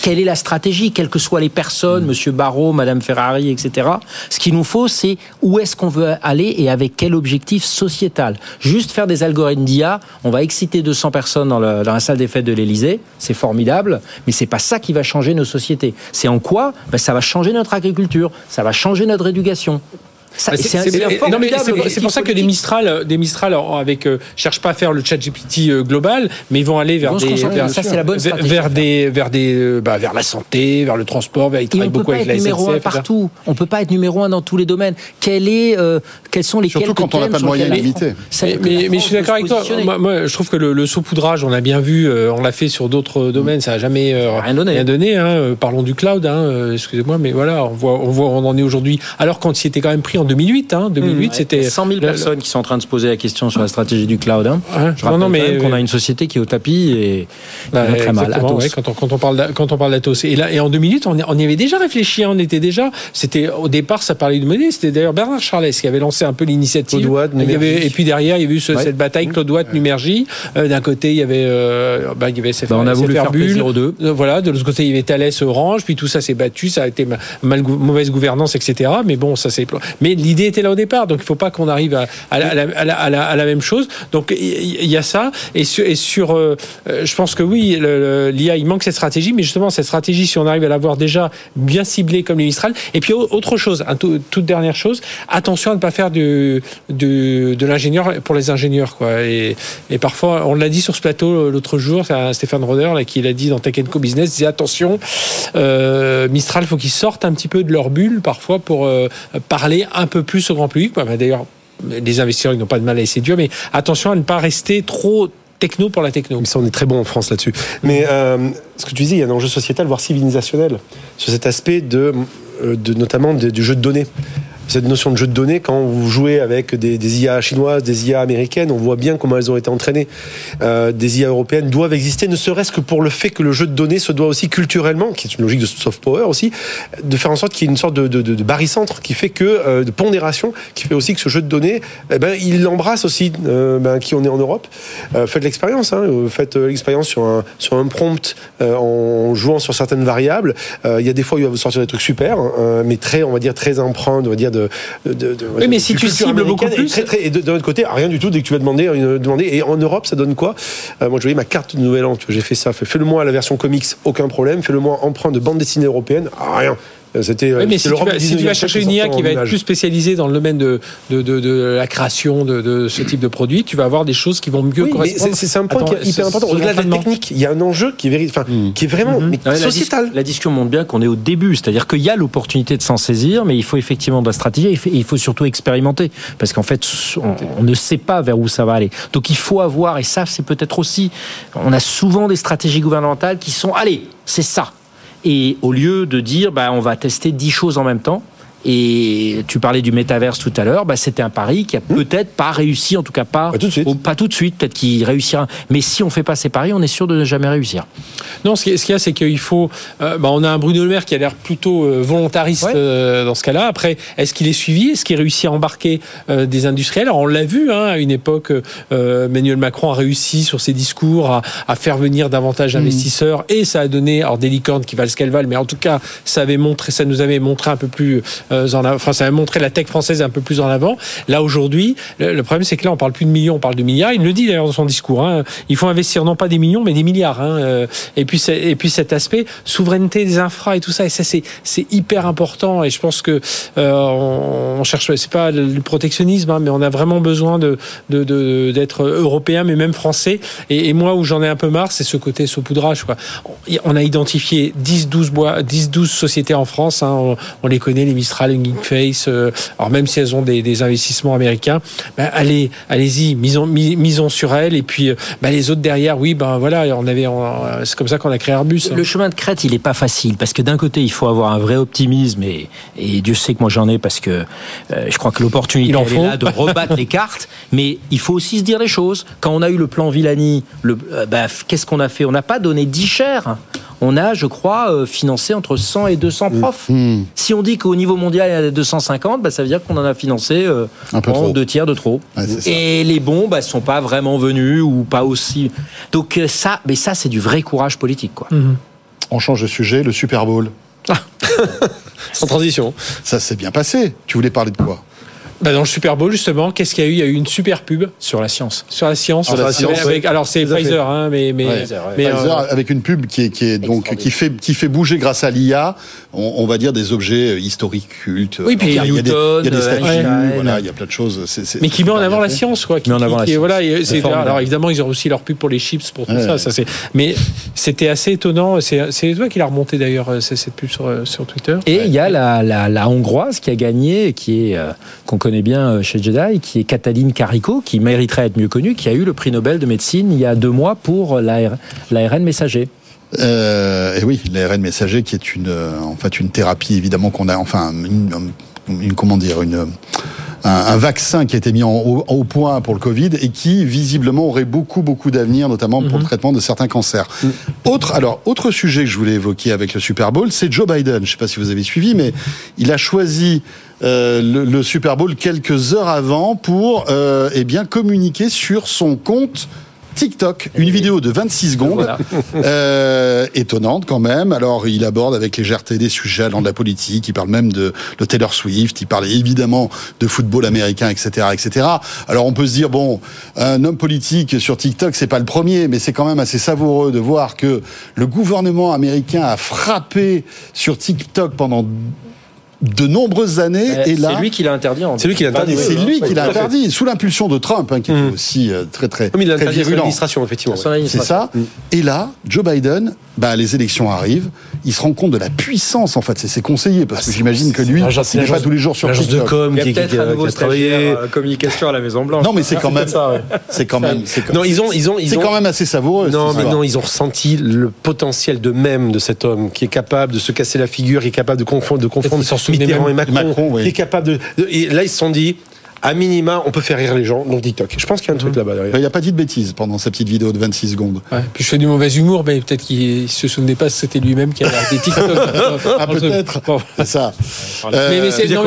G: quelle est la stratégie, quelles que soient les personnes, Monsieur Barrault, Madame Ferrari, etc. Ce qu'il nous faut, c'est où est-ce qu'on veut aller et avec quel objectif sociétal. Juste faire des algorithmes d'IA, on va exciter 200 personnes dans, le- dans la salle des de l'Élysée, c'est formidable, mais c'est pas ça qui va changer nos sociétés. C'est en quoi? Ben, Ça va changer notre agriculture, ça va changer notre éducation. Ça- c'est
C: pour ça que des
G: politique.
C: Mistral, euh, des Mistral euh, avec euh, cherchent pas à faire le chat GPT euh, global, mais ils vont aller vers des vers,
G: ça, c'est la bonne
C: vers-
G: stratégie
C: vers
G: à
C: des vers des bah, vers la santé, vers le transport, vers ils travaillent
G: on peut
C: beaucoup
G: pas
C: avec
G: être
C: la
G: numéro un
C: SNCF.
G: partout. On peut pas être numéro un dans tous les domaines. Quel est, euh, quels sont les
B: Surtout quand on n'a pas de moyens
G: la
B: limités.
C: Mais,
G: que la
C: mais, mais je suis d'accord avec toi. Moi, moi, je trouve que le, le saupoudrage, on a bien vu, euh, on l'a fait sur d'autres domaines, ça n'a jamais euh,
G: Rien donné.
C: hein. Parlons du cloud, hein, excusez-moi, mais voilà, on voit, on voit, on en est aujourd'hui. Alors qu'on s'y était quand même pris en 2008. Hein, 2008,
G: Ouais,
C: c'était
G: 100 000
C: le-
G: personnes qui sont en train de se poser la question sur la stratégie du cloud. Hein.
C: Ouais.
G: Je
C: Non,
G: rappelle
C: non, mais-
G: même qu'on a une société qui est au tapis et
C: Bah,
G: très mal. Atos.
C: ouais, quand, on, quand on parle quand on parle d'Atos et là et en 2008 on, y- on y avait déjà réfléchi hein, on était déjà c'était au départ ça parlait de monnaie c'était d'ailleurs Bernard Charles qui avait lancé un peu l'initiative
F: Claude Watt,
C: Il y avait-
F: Numergy.
C: et puis derrière il y avait eu ce-
F: Ouais.
C: cette bataille Claude Watt Numergy Euh, d'un côté il y avait euh, bah, il y avait SFR,
G: Bah, on a voulu faire
C: Bull.
G: plaisir aux deux.
C: Euh, voilà de l'autre côté il y avait Thales Orange puis tout ça s'est battu ça a été mal mauvaise gouvernance etc mais bon ça c'est mais l'idée était là au départ donc il faut pas qu'on arrive à, la, même chose. Donc il y, a ça et sur, euh, euh, je pense que oui l'IA il manque cette stratégie mais justement cette stratégie si on arrive à l'avoir déjà bien ciblée comme les Mistral et puis au- autre chose toute dernière chose attention à ne pas faire de l'ingénieur pour les ingénieurs et, parfois on l'a dit sur ce plateau l'autre jour c'est Stéphane Roder qui l'a dit dans Tech Co Business disait attention euh, Mistral faut qu'ils sortent un petit peu de leur bulle parfois pour euh, parler un peu plus au grand public d'ailleurs les investisseurs n'ont pas de mal à essayer Dieu mais attention à ne pas rester trop techno pour la techno
F: Mais on est très bon en France là-dessus. Mais euh, ce que tu disais, il y a un enjeu sociétal, voire civilisationnel, sur cet aspect de, euh, notamment du jeu de données. Cette notion de jeu de données, quand vous jouez avec des, IA chinoises, des IA américaines, on voit bien comment elles ont été entraînées. Euh, des IA européennes doivent exister, ne serait-ce que pour le fait que le jeu de données se doit aussi culturellement, qui est une logique de soft power aussi, de faire en sorte qu'il y ait une sorte de, de, de, barycentre qui fait que, euh, de pondération, qui fait aussi que ce jeu de données, eh ben, il embrasse aussi euh, ben, qui on est en Europe. Faites l'expérience, hein, faites l'expérience sur un, sur un prompt en jouant sur certaines variables. Il y a des fois où il va vous sortir des trucs super, hein, mais très, on va dire, très empreints, on va dire, de. de, de- de-
C: Oui, mais si tu cibles beaucoup
F: américaine, et
C: plus-
F: très, très- et de, l'autre côté, rien du tout dès que tu vas demander, une- demander. Et en Europe, ça donne quoi? Euh, Moi, je voyais ma carte de Nouvel An, j'ai fait ça. Fait, Fais-le moi à la version comics, aucun problème. Fais-le moi emprunt de bande dessinée européenne, rien. Euh, C'était. euh,
C: Oui, mais
F: c'était
C: si tu, vas,
F: du
C: si tu
F: 19e
C: vas chercher une IA qui va être plus spécialisée dans le domaine de, de, de, de la création de, de ce type de produit, tu vas avoir des choses qui vont mieux
F: Oui, mais
C: correspondre.
F: c'est c'est un point
C: Attends,
F: qui est hyper
C: ce-
F: important. Au-delà de la technique, il y a un enjeu qui est, enfin, qui est vraiment mais
G: Ouais, la, dis-
F: sociétal.
G: la discussion montre bien qu'on est au début, c'est-à-dire qu'il y a l'opportunité de s'en saisir, mais il faut effectivement de la stratégie et il faut- il faut surtout expérimenter, parce qu'en fait, on, on ne sait pas vers où ça va aller. Donc il faut avoir, et ça c'est peut-être aussi, on a souvent des stratégies gouvernementales qui sont, allez, c'est ça. Et au lieu de dire, bah, on va tester 10 choses en même temps, et tu parlais du métaverse tout à l'heure, bah, c'était un pari qui a peut-être pas réussi, en tout cas pas,
F: Pas tout de suite.
G: au- pas tout de suite, peut-être qu'il réussira. Mais si on fait pas ces paris, on est sûr de ne jamais réussir.
C: Non, ce qui- ce qu'il y a, c'est qu'il faut. euh, bah, on a un Bruno Le Maire qui a l'air plutôt euh, volontariste
G: Ouais.
C: euh, dans ce cas-là. Après, est-ce qu'il est suivi? Est-ce qu'il réussit à embarquer euh, des industriels? Alors, on l'a vu hein, à une époque. euh, Emmanuel Macron a réussi sur ses discours à, à faire venir davantage d'investisseurs et ça a donné, alors des licornes qui valent ce qu'elles valent, mais en tout cas, ça avait montré, ça nous avait montré un peu plus euh, en avant, enfin, ça avait montré la tech française un peu plus en avant. Là aujourd'hui, le, problème c'est que là, on parle plus de millions, on parle de milliards. Il le dit d'ailleurs dans son discours. Hein, il faut investir non pas des millions, mais des milliards. Hein, euh, et puis cet aspect souveraineté des infras et tout ça. Et ça c'est hyper important. Et je pense que euh, on, cherche, c'est pas le protectionnisme, hein, mais on a vraiment besoin d'être européen, mais même français. Et, moi où j'en ai un peu marre, c'est ce côté saupoudrage. On a identifié 10-12 bois, 10-12 sociétés en France. Hein, on, on les connaît, les Mistral, les Geekface. euh, alors même si elles ont des, des investissements américains, ben, allez, allez-y, misons, mis- misons sur elles. Et puis euh, ben, les autres derrière, oui, ben voilà, on avait, on- c'est comme ça qu'on a créé Airbus. hein.
G: Le chemin de crête, il n'est pas facile parce que d'un côté, il faut avoir un vrai optimisme et, et Dieu sait que moi j'en ai parce que euh, je crois que l'opportunité
C: Il en
G: elle est
C: faut.
G: là de rebattre les cartes. Mais il faut aussi se dire les choses. Quand on a eu le plan Villani, euh, bah, qu'est-ce qu'on a fait? On n'a pas donné 10 chers. On a, je crois, euh, financé entre 100 et 200
B: Mmh.
G: profs. Si on dit qu'au niveau mondial, il y a 250, bah, ça veut dire qu'on en a financé euh,
B: Un peu
G: en
B: trop.
G: deux tiers de trop.
B: Ouais,
G: et les bons, bah, sont pas vraiment venus ou pas aussi. Donc euh, ça, mais ça, c'est du vrai courage politique, quoi.
B: On change de sujet, le Super Bowl.
F: Sans transition.
B: Ça s'est bien passé. Tu voulais parler de quoi?
C: Ben, dans le Super Bowl, justement, qu'est-ce qu'il y a eu? Il y a eu une super pub
G: Sur la science.
C: sur la science.
B: Sur la science,
C: avec- alors c'est. Pfizer, hein, mais mais,
B: Ouais.
C: mais,
B: Pfizer,
C: euh,
B: avec une pub qui est, qui est donc qui fait qui fait bouger grâce à l'IA, on, on va dire des objets euh, historiques cultes.
C: Oui, puis
B: il y a, il y a des,
G: Newton,
B: il y a des statues, voilà, il y a plein de choses.
C: mais qui met en avant la science, quoi. Qui,
G: Met en avant
C: qui-
G: la
C: qui-
G: science.
C: Voilà, alors évidemment, ils ont aussi leur pub pour les chips, pour tout
B: Ouais.
C: ça. ça c'est. Mais c'était assez étonnant. C'est toi qui l'as remonté d'ailleurs, euh, c'est- cette pub sur, euh, sur Twitter.
G: Et il y a la, hongroise qui a gagné, qui est euh, connaît bien euh, chez Jedi, qui est Cataline Carico, qui mériterait être mieux connue, qui a eu le prix Nobel de médecine il y a deux mois pour l'AR- l'ARN messager.
B: Euh, et oui, l'ARN messager qui est une, euh, en fait, une thérapie évidemment qu'on a, enfin, une- comment dire, une, un, un vaccin qui a été mis en, au, au point pour le Covid et qui visiblement aurait beaucoup, beaucoup d'avenir, notamment pour le traitement de certains cancers. Autre, alors, autre sujet que je voulais évoquer avec le Super Bowl, c'est Joe Biden. Je ne sais pas si vous avez suivi, mais il a choisi euh, le, le Super Bowl quelques heures avant pour, euh, eh bien, communiquer sur son compte TikTok, une vidéo de 26 secondes, euh, étonnante quand même. Alors, il aborde avec légèreté des sujets allant de la politique, il parle même de, de Taylor Swift, il parle évidemment de football américain, etc., etc. Alors, on peut se dire, bon, un homme politique sur TikTok, c'est pas le premier, mais c'est quand même assez savoureux de voir que le gouvernement américain a frappé sur TikTok pendant de nombreuses années, et là...
G: Euh, C'est lui qui l'a interdit.
F: C'est lui qui l'a interdit. Oui,
B: c'est
F: oui,
B: lui
F: oui,
B: qui l'a interdit, sous l'impulsion de Trump, hein, qui était aussi euh, très très,
F: l'a
B: très virulent.
F: administration, effectivement. Ouais.
B: C'est ça. Et là, Joe Biden, bah, les élections arrivent, il se rend compte de la puissance, en fait, c'est ses conseillers, parce que j'imagine que lui, il n'est pas tous les jours sur
F: L'agence de com
G: Il y a peut-être
F: qui
G: un nouveau stagiaire euh, communication à la Maison Blanche.
B: Non, mais c'est quand même, c'est quand même,
F: Non, ils ont, ils ont, ils
B: c'est quand même assez savoureux.
F: Non, mais non, ils ont ressenti le potentiel de même de cet homme qui est capable de se casser la figure, qui est capable de confondre, de confondre
C: souvenez
F: Mitterrand
C: même-
F: et Macron,
B: Macron, oui.
F: qui est capable de, de- et là ils se sont dit à minima on peut faire rire les gens donc TikTok. Je pense qu'il y a un truc là-bas derrière.
B: Il n'a pas dit de bêtises pendant sa petite vidéo de 26 secondes.
C: Ouais, puis je fais du mauvais humour, mais peut-être qu'il se souvenait pas que c'était lui-même qui avait arrêté TikTok.
B: Ah, peut-être.
C: Bon.
B: C'est ça.
C: mais,
B: Euh,
C: mais c'est mais
F: a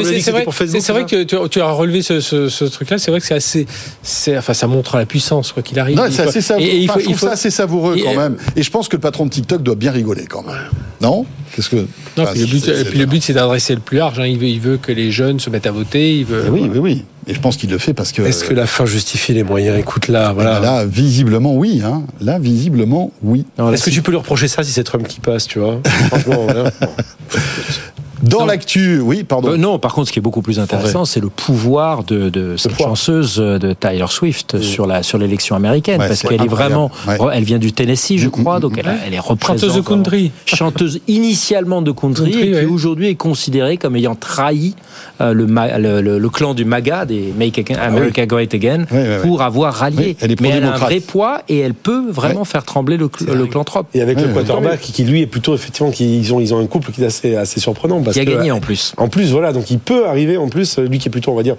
C: vrai, que tu, tu as relevé ce, ce- ce truc-là. C'est vrai que c'est assez, c'est, enfin, ça montre la puissance quoi qu'il arrive.
B: Non, c'est assez savoureux.
C: et- et il
B: Enfin,
C: faut-
B: je trouve
C: il faut-
B: ça assez savoureux
C: et-
B: quand même. Et je pense que le patron de TikTok doit bien rigoler quand même. Non? Qu'est-ce que
C: Non,
B: Enfin,
C: puis le but,
B: c'est- c'est-
C: puis le but, c'est d'adresser le plus large. hein. Il veut, il veut que les jeunes se mettent à voter. Il veut.
B: Oui, oui, oui. Et je pense qu'il le fait parce que.
F: Est-ce que la fin justifie les moyens? Écoute là,
B: Ah,
F: voilà.
B: Là, visiblement, oui. Hein. Là, visiblement, oui.
F: Est-ce que tu peux lui reprocher ça si c'est Trump qui passe, tu vois? Franchement, voilà.
B: Dans l'actu, oui, pardon.
G: Euh, non, par contre, ce qui est beaucoup plus intéressant, c'est le pouvoir de, de cette
F: pouvoir.
G: chanceuse de Tyler Swift sur la sur l'élection américaine,
B: Ouais,
G: parce qu'elle est vraiment,
B: Ouais.
G: elle vient du Tennessee, je
B: Mm,
G: crois,
B: mm,
G: donc elle, a- elle est représentante
C: Chanteuse de country.
G: chanteuse initialement de country,
C: Country,
G: et qui
C: ouais.
G: aujourd'hui est considérée comme ayant trahi euh, le, ma- le, le- le clan du MAGA, des Make America Great Again,
B: Oui, oui, oui.
G: pour avoir rallié.
B: Oui, elle est
G: Mais elle a un vrai poids et elle peut vraiment faire trembler le, cl- le clan Trump.
F: Et avec le quarterback qui lui est plutôt effectivement qui ils ont ils ont un couple qui est assez assez surprenant parce
G: Qui a
F: que,
G: gagné en plus.
F: En plus, voilà, donc il peut arriver, en plus, lui qui est plutôt, on va dire,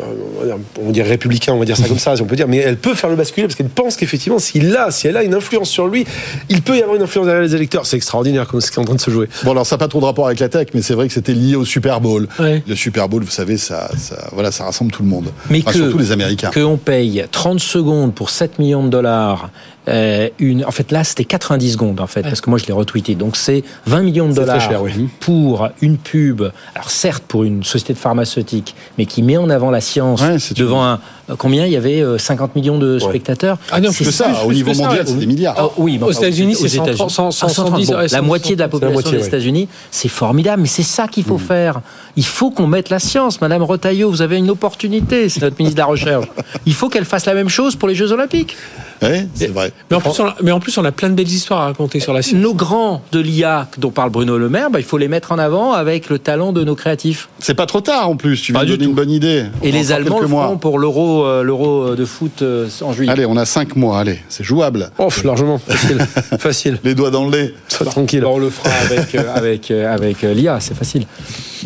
F: euh, on va dire, on va dire républicain, on va dire ça comme ça, si on peut dire, mais elle peut faire le basculer parce qu'elle pense qu'effectivement, s'il a, si elle a une influence sur lui, il peut y avoir une influence derrière les électeurs. C'est extraordinaire comme ce qui est en train de se jouer.
B: Bon, alors ça n'a pas trop de rapport avec la tech, mais c'est vrai que c'était lié au Super Bowl.
C: Ouais.
B: Le Super Bowl, vous savez, ça, ça, voilà, ça rassemble tout le monde.
G: Mais
B: Enfin,
G: que-
B: surtout les Américains.
G: qu'on paye 30 secondes pour 7 millions de dollars, euh, une, en fait là c'était 90 secondes en fait, parce que moi je l'ai retweeté, donc c'est 20 millions de dollars
F: cher, oui.
G: pour une pub, alors certes pour une société de pharmaceutique, mais qui met en avant la science
B: Ouais,
G: devant un... Combien Il y avait euh, 50 millions de spectateurs
C: Ah non,
G: C'est
B: que ça, au
C: plus
B: niveau mondial, c'est des milliards.
G: Ah oui, mais
C: Aux États-Unis, c'est
G: États-Unis.
C: 100, 100,
G: Ah,
C: 110,
G: bon,
C: ouais,
G: la moitié de la population
F: moitié,
G: des
F: ouais.
G: États-Unis, c'est formidable, mais c'est ça qu'il faut faire. Il faut qu'on mette la science. Madame Retailleau, vous avez une opportunité, c'est notre ministre de la Recherche. Il faut qu'elle fasse la même chose pour les Jeux Olympiques.
B: Ouais, c'est vrai.
C: Mais en, plus, on a, mais en plus, on a plein de belles histoires à raconter sur la science.
G: Nos grands de l'IA dont parle Bruno Le Maire, bah, il faut les mettre en avant avec le talent de nos créatifs.
B: C'est pas trop tard en plus. Tu viens de donner
G: tout.
B: une bonne idée.
G: Et
B: On
G: les Allemands le feront pour l'euro euh, l'euro de foot euh, en juillet.
B: Allez, on a 5 mois. Allez, c'est jouable.
F: Oh, largement, facile, facile.
B: Les doigts dans le lait.
F: Sois tranquille.
G: On le fera avec, euh, avec, euh, avec euh, l'IA, c'est facile.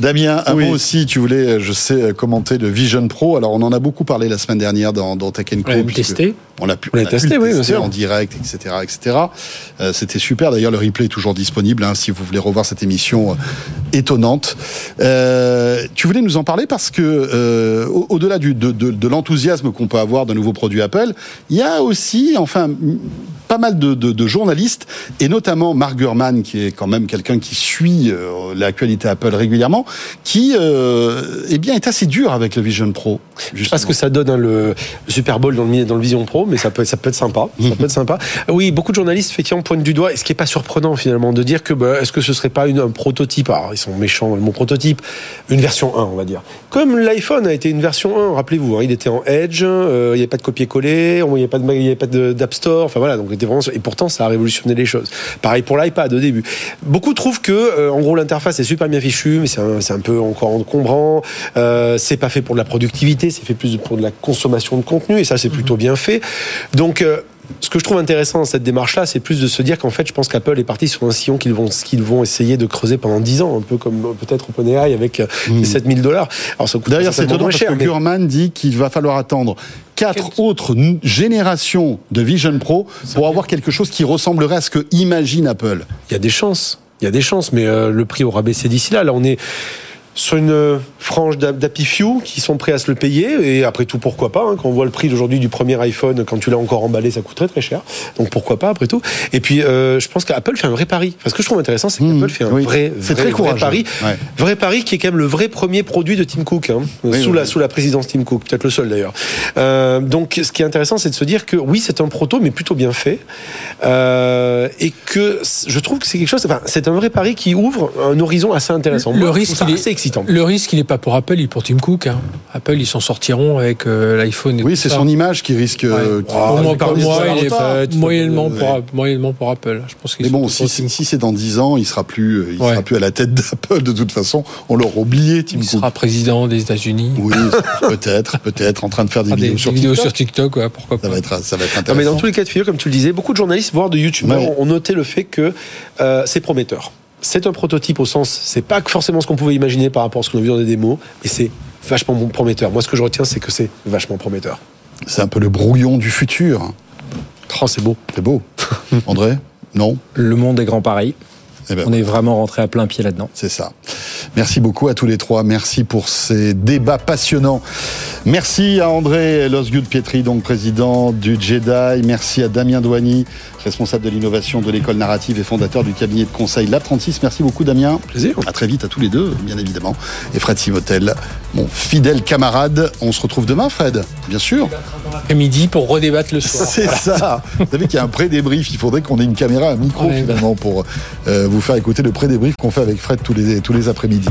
B: Damien, un
F: Oui.
B: mot aussi, tu voulais, euh, je sais, euh, commenter le Vision Pro. Alors, on en a beaucoup parlé la semaine dernière dans, dans Tech Co.
C: On l'a pu tester.
B: On l'a pu,
F: On l'a
B: a pu
F: testé,
B: le
F: oui,
B: tester en direct, etc., etc. Euh, C'était super. D'ailleurs, le replay est toujours disponible hein, si vous voulez revoir cette émission étonnante. Euh, tu voulais nous en parler parce que euh, au- au-delà de, de- de l'enthousiasme qu'on peut avoir d'un nouveau produit Apple, il y a aussi, enfin, pas mal de, de- de journalistes et notamment Mark Gurman, qui est quand même quelqu'un qui suit euh, l'actualité Apple régulièrement, qui, euh, eh bien, est assez dur avec le Vision Pro.
F: Je sais pas ce que ça donne hein, le, Super Bowl dans le, dans le Vision Pro, mais ça peut, ça peut être sympa. Ça peut être sympa. Oui, beaucoup de journalistes effectivement pointent du doigt, et ce qui est pas surprenant finalement, de dire que bah, est-ce que ce serait pas une, un prototype? Alors ils sont méchants mot prototype, une version 1, on va dire. Comme l'iPhone a été une version 1, rappelez-vous, hein, il était en Edge, euh, il n'y avait pas de copier-coller, il n'y avait pas d'App Store, enfin voilà, donc vraiment, et pourtant ça a révolutionné les choses. Pareil pour l'iPad au début. Beaucoup trouvent que, euh, en gros, l'interface est super bien fichue, mais c'est un, peu encore encombrant. Euh, c'est pas fait pour de la productivité, c'est fait plus pour de la consommation de contenu, et ça c'est plutôt bien fait. Donc euh, ce que je trouve intéressant dans cette démarche-là, c'est plus de se dire qu'en fait, je pense qu'Apple est parti sur un sillon qu'ils vont, qu'ils vont essayer de creuser pendant 10 ans, un peu comme peut-être OpenAI avec euh, les 7000 dollars. Alors ça coûte
B: D'ailleurs, c'est étonnant
F: moins
B: parce
F: cher,
B: que
F: mais-
B: Gurman dit qu'il va falloir attendre quatre autres générations de Vision Pro pour avoir quelque chose qui ressemblerait à ce que imagine Apple.
F: Il y a des chances. Il y a des chances, mais euh, le prix aura baissé d'ici là. Là, on est sur une frange d'Happy Few qui sont prêts à se le payer. Et après tout, pourquoi pas hein, Quand on voit le prix d'aujourd'hui du premier iPhone, quand tu l'as encore emballé, ça coûte très très cher. Donc pourquoi pas après tout Et puis, euh, je pense qu'Apple fait un vrai pari. Parce que ce que je trouve intéressant, c'est qu'Apple fait un
B: oui.
F: vrai,
B: C'est
F: vrai,
B: très
F: vrai
B: courageux.
F: pari.
B: Ouais.
F: Vrai pari qui est quand même le vrai premier produit de Tim Cook, hein,
B: Oui,
F: sous,
B: oui,
F: la, sous la présidence Tim Cook, peut-être le seul d'ailleurs. Euh, donc ce qui est intéressant, c'est de se dire que oui, c'est un proto, mais plutôt bien fait. Euh, et que je trouve que c'est quelque chose, enfin, c'est un vrai pari qui ouvre un horizon assez intéressant.
C: Le
F: Moi, je
C: risque, il
F: excitant.
C: Le risque, il n'est pas pour Apple, il est pour Tim Cook. hein. Apple, ils s'en sortiront avec euh, l'iPhone. et
B: Oui, c'est son image qui risque. euh,
C: Ouais.
B: qui-
C: il est pas- moyennement,
B: Ouais.
C: pour, moyennement pour Apple. Je pense qu'ils
B: Mais bon, si, si c'est dans 10 ans, il sera plus, il
C: Ouais.
B: sera plus à la tête d'Apple de toute façon. On l'aura oublié, Tim
C: Il
B: Cook.
C: sera président des États-Unis.
B: Oui, peut-être, peut-être, en train de faire des
C: Ah,
B: vidéos
C: des
B: sur
C: vidéos
B: TikTok.
C: sur TikTok, ouais, pourquoi pas.
B: Ça va être, ça va être
F: Non,
B: intéressant.
F: mais dans tous les cas de figure, comme tu le disais, beaucoup de journalistes, voire de youtubeurs,
B: Ouais.
F: ont noté le fait que euh, c'est prometteur. C'est un prototype au sens, c'est pas forcément ce qu'on pouvait imaginer par rapport à ce qu'on a vu dans des démos, mais c'est vachement prometteur. Moi, ce que je retiens, c'est que c'est vachement prometteur.
B: C'est un peu le brouillon du futur.
F: Oh, c'est beau.
B: C'est beau. André Non
G: Le monde est grand pareil.
B: Eh ben,
G: On est vraiment rentré à plein pied là-dedans.
B: C'est ça. Merci beaucoup à tous les trois. Merci pour ces débats passionnants. Merci à André Losgood Pietri, donc président du Jedi. Merci à Damien Douani, responsable de l'innovation de l'école narrative et fondateur du cabinet de conseil Lab 36. Merci beaucoup, Damien.
F: Plaisir.
B: À très vite à tous les deux, bien évidemment. Et Fred Simotel, mon fidèle camarade. On se retrouve demain, Fred, bien sûr.
C: Après-midi pour redébattre le soir.
B: C'est ça. Vous savez qu'il y a un pré-débrief. Il faudrait qu'on ait une caméra, un micro
C: Ouais,
B: finalement pour euh, vous faire écouter le pré-débrief qu'on fait avec Fred tous les, tous les après-midi.